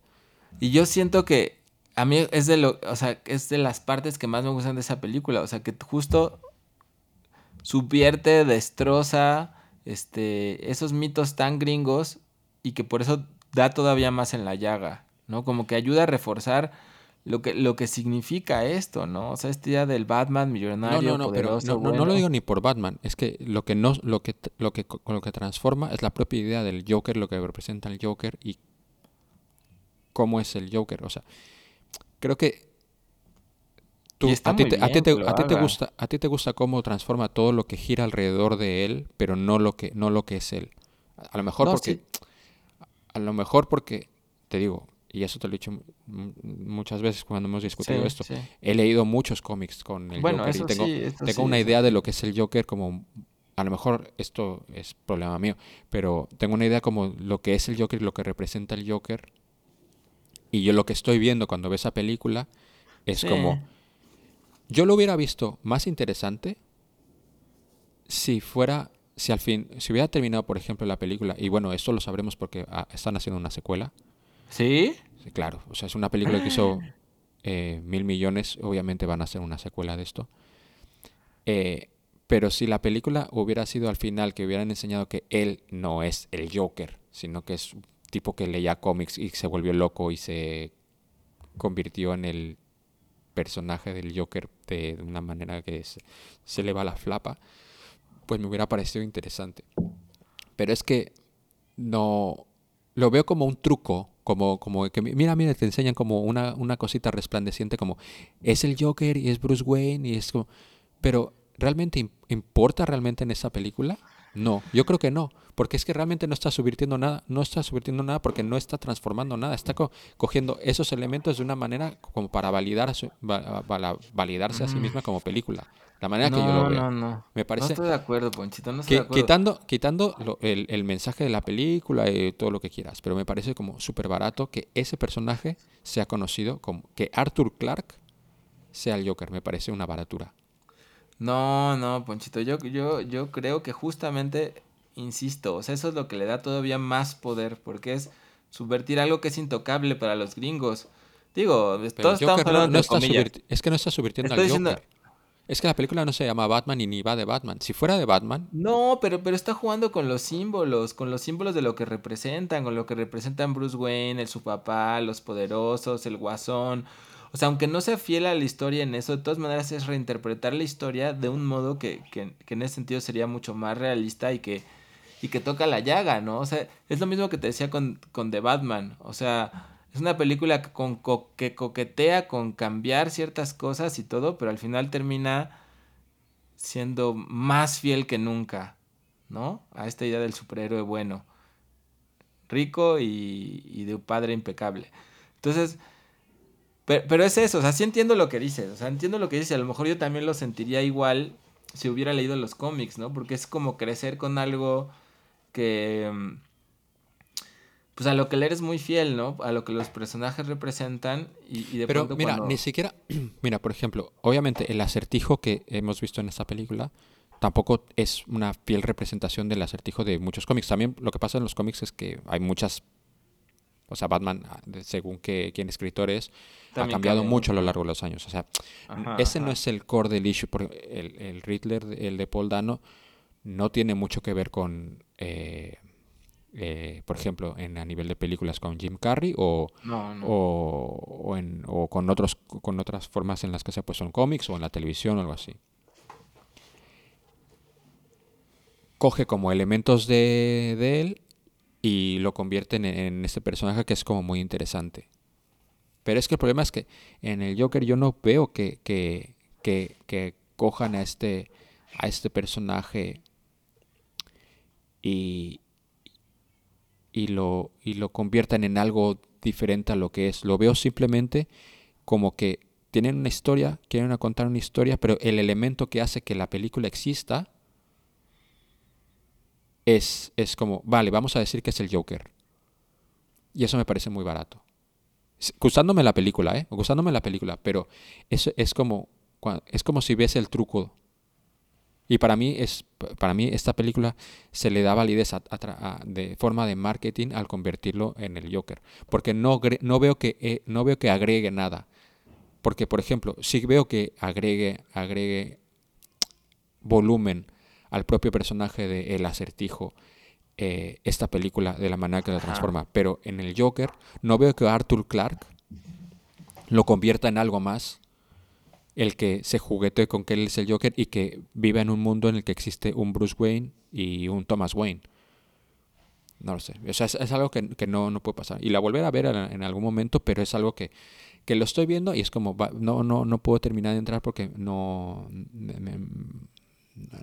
Y yo siento que a mí es de lo, o sea, es de las partes que más me gustan de esa película, o sea, que justo subvierte, destroza este esos mitos tan gringos y que por eso da todavía más en la llaga, ¿no? Como que ayuda a reforzar lo que lo que significa esto, ¿no? O sea, esta idea del Batman millonario, no, no, poderoso, no, no- no lo digo ni por Batman. Es que lo que no, lo que, lo que, lo que transforma es la propia idea del Joker, lo que representa el Joker y cómo es el Joker. O sea, creo que tú, a ti te, a ti bien te- que lo a ti te haga. gusta, a ti te gusta cómo transforma todo lo que gira alrededor de él, pero no lo que, no lo que es él. A, lo mejor No, porque, sí. a lo mejor porque, te digo, y eso te lo he dicho mu- muchas veces cuando hemos discutido Sí, esto. sí. He leído muchos cómics con el Bueno, Joker y tengo, una idea de lo que es el Joker como a lo mejor esto es problema mío, pero tengo una idea como lo que es el Joker y lo que representa el Joker. Y yo lo que estoy viendo cuando veo esa película es Sí. como yo lo hubiera visto más interesante si fuera si al fin si hubiera terminado por ejemplo la película y bueno, esto lo sabremos porque ah, están haciendo una secuela. ¿Sí? Sí, claro, o sea, es una película que hizo eh, mil millones, obviamente van a hacer una secuela de esto. Eh, Pero si la película hubiera sido al final que hubieran enseñado que él no es el Joker, sino que es un tipo que leía cómics y se volvió loco y se convirtió en el personaje del Joker de una manera que se, le va la flapa, pues me hubiera parecido interesante. Pero es que no lo veo como un truco, como, como que mira, mira, te enseñan como una, una cosita resplandeciente, como es el Joker y es Bruce Wayne y es como... Pero ¿realmente importa realmente en esa película? No, yo creo que no, porque es que realmente no está subvirtiendo nada, no está subvirtiendo nada porque no está transformando nada, está cogiendo esos elementos de una manera como para validar validarse a sí misma como película. La manera que yo lo veo. No, no, Me parece. No estoy de acuerdo, Ponchito. No estoy de acuerdo. Quitando, quitando el, el, mensaje de la película y todo lo que quieras, pero me parece como súper barato que ese personaje sea conocido como. Que Arthur Clark sea el Joker. Me parece una baratura. No, no, Ponchito. Yo, yo, yo creo que justamente, insisto, o sea, eso es lo que le da todavía más poder, porque es subvertir algo que es intocable para los gringos. Digo, todos estamos hablando no, Es que no está subvirtiendo al Joker. Es que la película no se llama Batman y ni va de Batman. Si fuera de Batman. No, pero, pero está jugando con los símbolos, con los símbolos de lo que representan, con lo que representan Bruce Wayne, el su papá, los poderosos, el guasón. O sea, aunque no sea fiel a la historia en eso, de todas maneras es reinterpretar la historia de un modo que, que, que en ese sentido sería mucho más realista y que, y que toca la llaga, ¿no? O sea, es lo mismo que te decía con, con The Batman. O sea, es una película que, con, que coquetea con cambiar ciertas cosas y todo, pero al final termina siendo más fiel que nunca, ¿no? A esta idea del superhéroe bueno, rico y, de un padre impecable. Entonces, pero, pero, es eso, o sea, sí entiendo lo que dices, o sea, entiendo lo que dices, a lo mejor yo también lo sentiría igual si hubiera leído los cómics, ¿no? Porque es como crecer con algo que mm, pues a lo que le eres muy fiel, ¿no? A lo que los personajes representan y, de Pero mira, ni siquiera, mira, por ejemplo, obviamente el acertijo que hemos visto en esta película tampoco es una fiel representación del acertijo de muchos cómics. También lo que pasa en los cómics es que hay muchas, o sea, Batman, ah, según que, quién escritor es, ha cambiado mucho a lo largo de los años. O sea, ese no es el core del issue, porque el, el Riddler, el de Paul Dano, no tiene mucho que ver con... Eh, eh, por ejemplo, en, a nivel de películas con Jim Carrey o, o, en, o, con, otros, con otras formas en las que se puesto en cómics o en la televisión o algo así. Coge como elementos de, de él y lo convierte en, en, este personaje que es como muy interesante. Pero es que el problema es que en el Joker yo no veo que, que, que, cojan a este, a este personaje y, y lo, y lo conviertan en algo diferente a lo que es. Lo veo simplemente como que tienen una historia, quieren contar una historia, pero el elemento que hace que la película exista es, es como, vale, vamos a decir que es el Joker. Y eso me parece muy barato. Gustándome la película, ¿eh? La película, pero eso es como, es como si ves el truco y para mí, es, para mí esta película se le da validez de forma de marketing al convertirlo en el Joker. Porque no, no, veo que, eh, no veo que agregue nada. Porque, por ejemplo, si veo que agregue, agregue volumen al propio personaje de El Acertijo eh, esta película de la manera que la transforma. Pero en el Joker no veo que Arthur Clark lo convierta en algo más el que se juguete con que él es el Joker y que viva en un mundo en el que existe un Bruce Wayne y un Thomas Wayne. No lo sé. O sea, es, algo que, no, no, puede pasar. Y la volver a ver en, algún momento, pero es algo que, que, lo estoy viendo y es como, no, no, no puedo terminar de entrar porque no...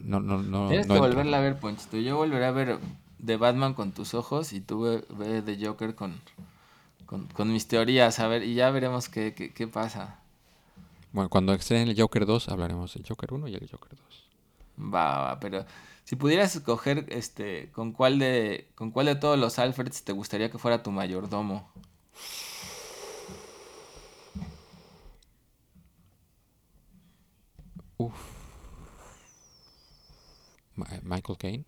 no, no, no Tienes que volverla a ver, Ponchito. Yo volveré a ver de Batman con tus ojos y tú ve de Joker con, con, mis teorías, a ver, y ya veremos qué, qué, qué pasa. Bueno, cuando estrenen el Joker 2 hablaremos del Joker 1 y el Joker 2. Va, va, pero si pudieras escoger este con cuál de con cuál de todos los Alfreds te gustaría que fuera tu mayordomo. Uf. Michael Caine.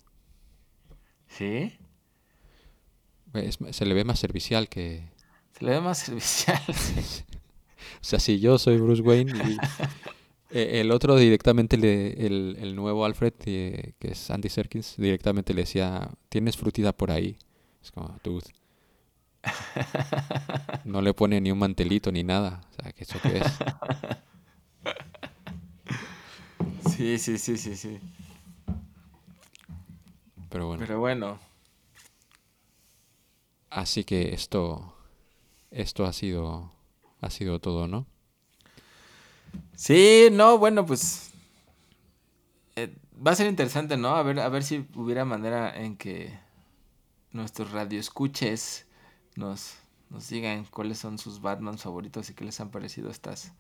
¿Sí? se le ve más servicial que. Se le ve más servicial. O sea, si yo soy Bruce Wayne Eh, el otro directamente, le, el, el nuevo Alfred, eh, que es Andy Serkins, directamente le decía, tienes frutida por ahí. Es como, dude. No le pone ni un mantelito ni nada. O sea, ¿qué eso qué es? Sí, sí, sí, sí, sí. Pero bueno. Pero bueno, Así que esto, esto ha sido, ha sido todo, ¿no? Sí, no, bueno, pues eh, va a ser interesante, ¿no? A ver, a ver si hubiera manera en que nuestros radioescuches nos, nos digan cuáles son sus Batman favoritos y qué les han parecido estas,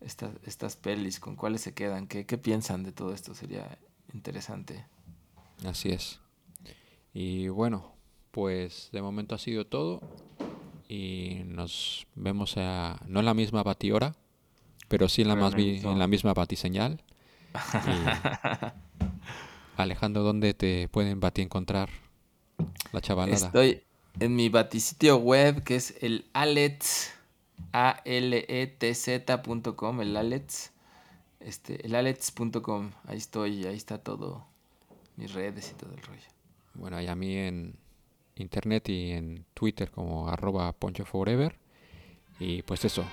estas, estas pelis, con cuáles se quedan, qué, qué piensan de todo esto, sería interesante. Así es. Y bueno, pues de momento ha sido todo. Y nos vemos a, no en la misma batihora, pero sí en la, más en la misma batiseñal. Y, Alejandro, ¿dónde te pueden bati encontrar la chavalada? Estoy en mi batisitio web que es el Alets, a l e t z.com, el Alets, este, el alets.com, ahí estoy, ahí está todo, mis redes y todo el rollo. Bueno, y a mí en internet y en Twitter como arroba poncho forever. Y pues eso. Eh,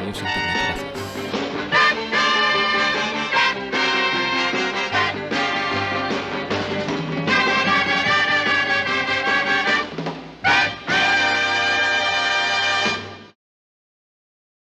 adiós internet, gracias.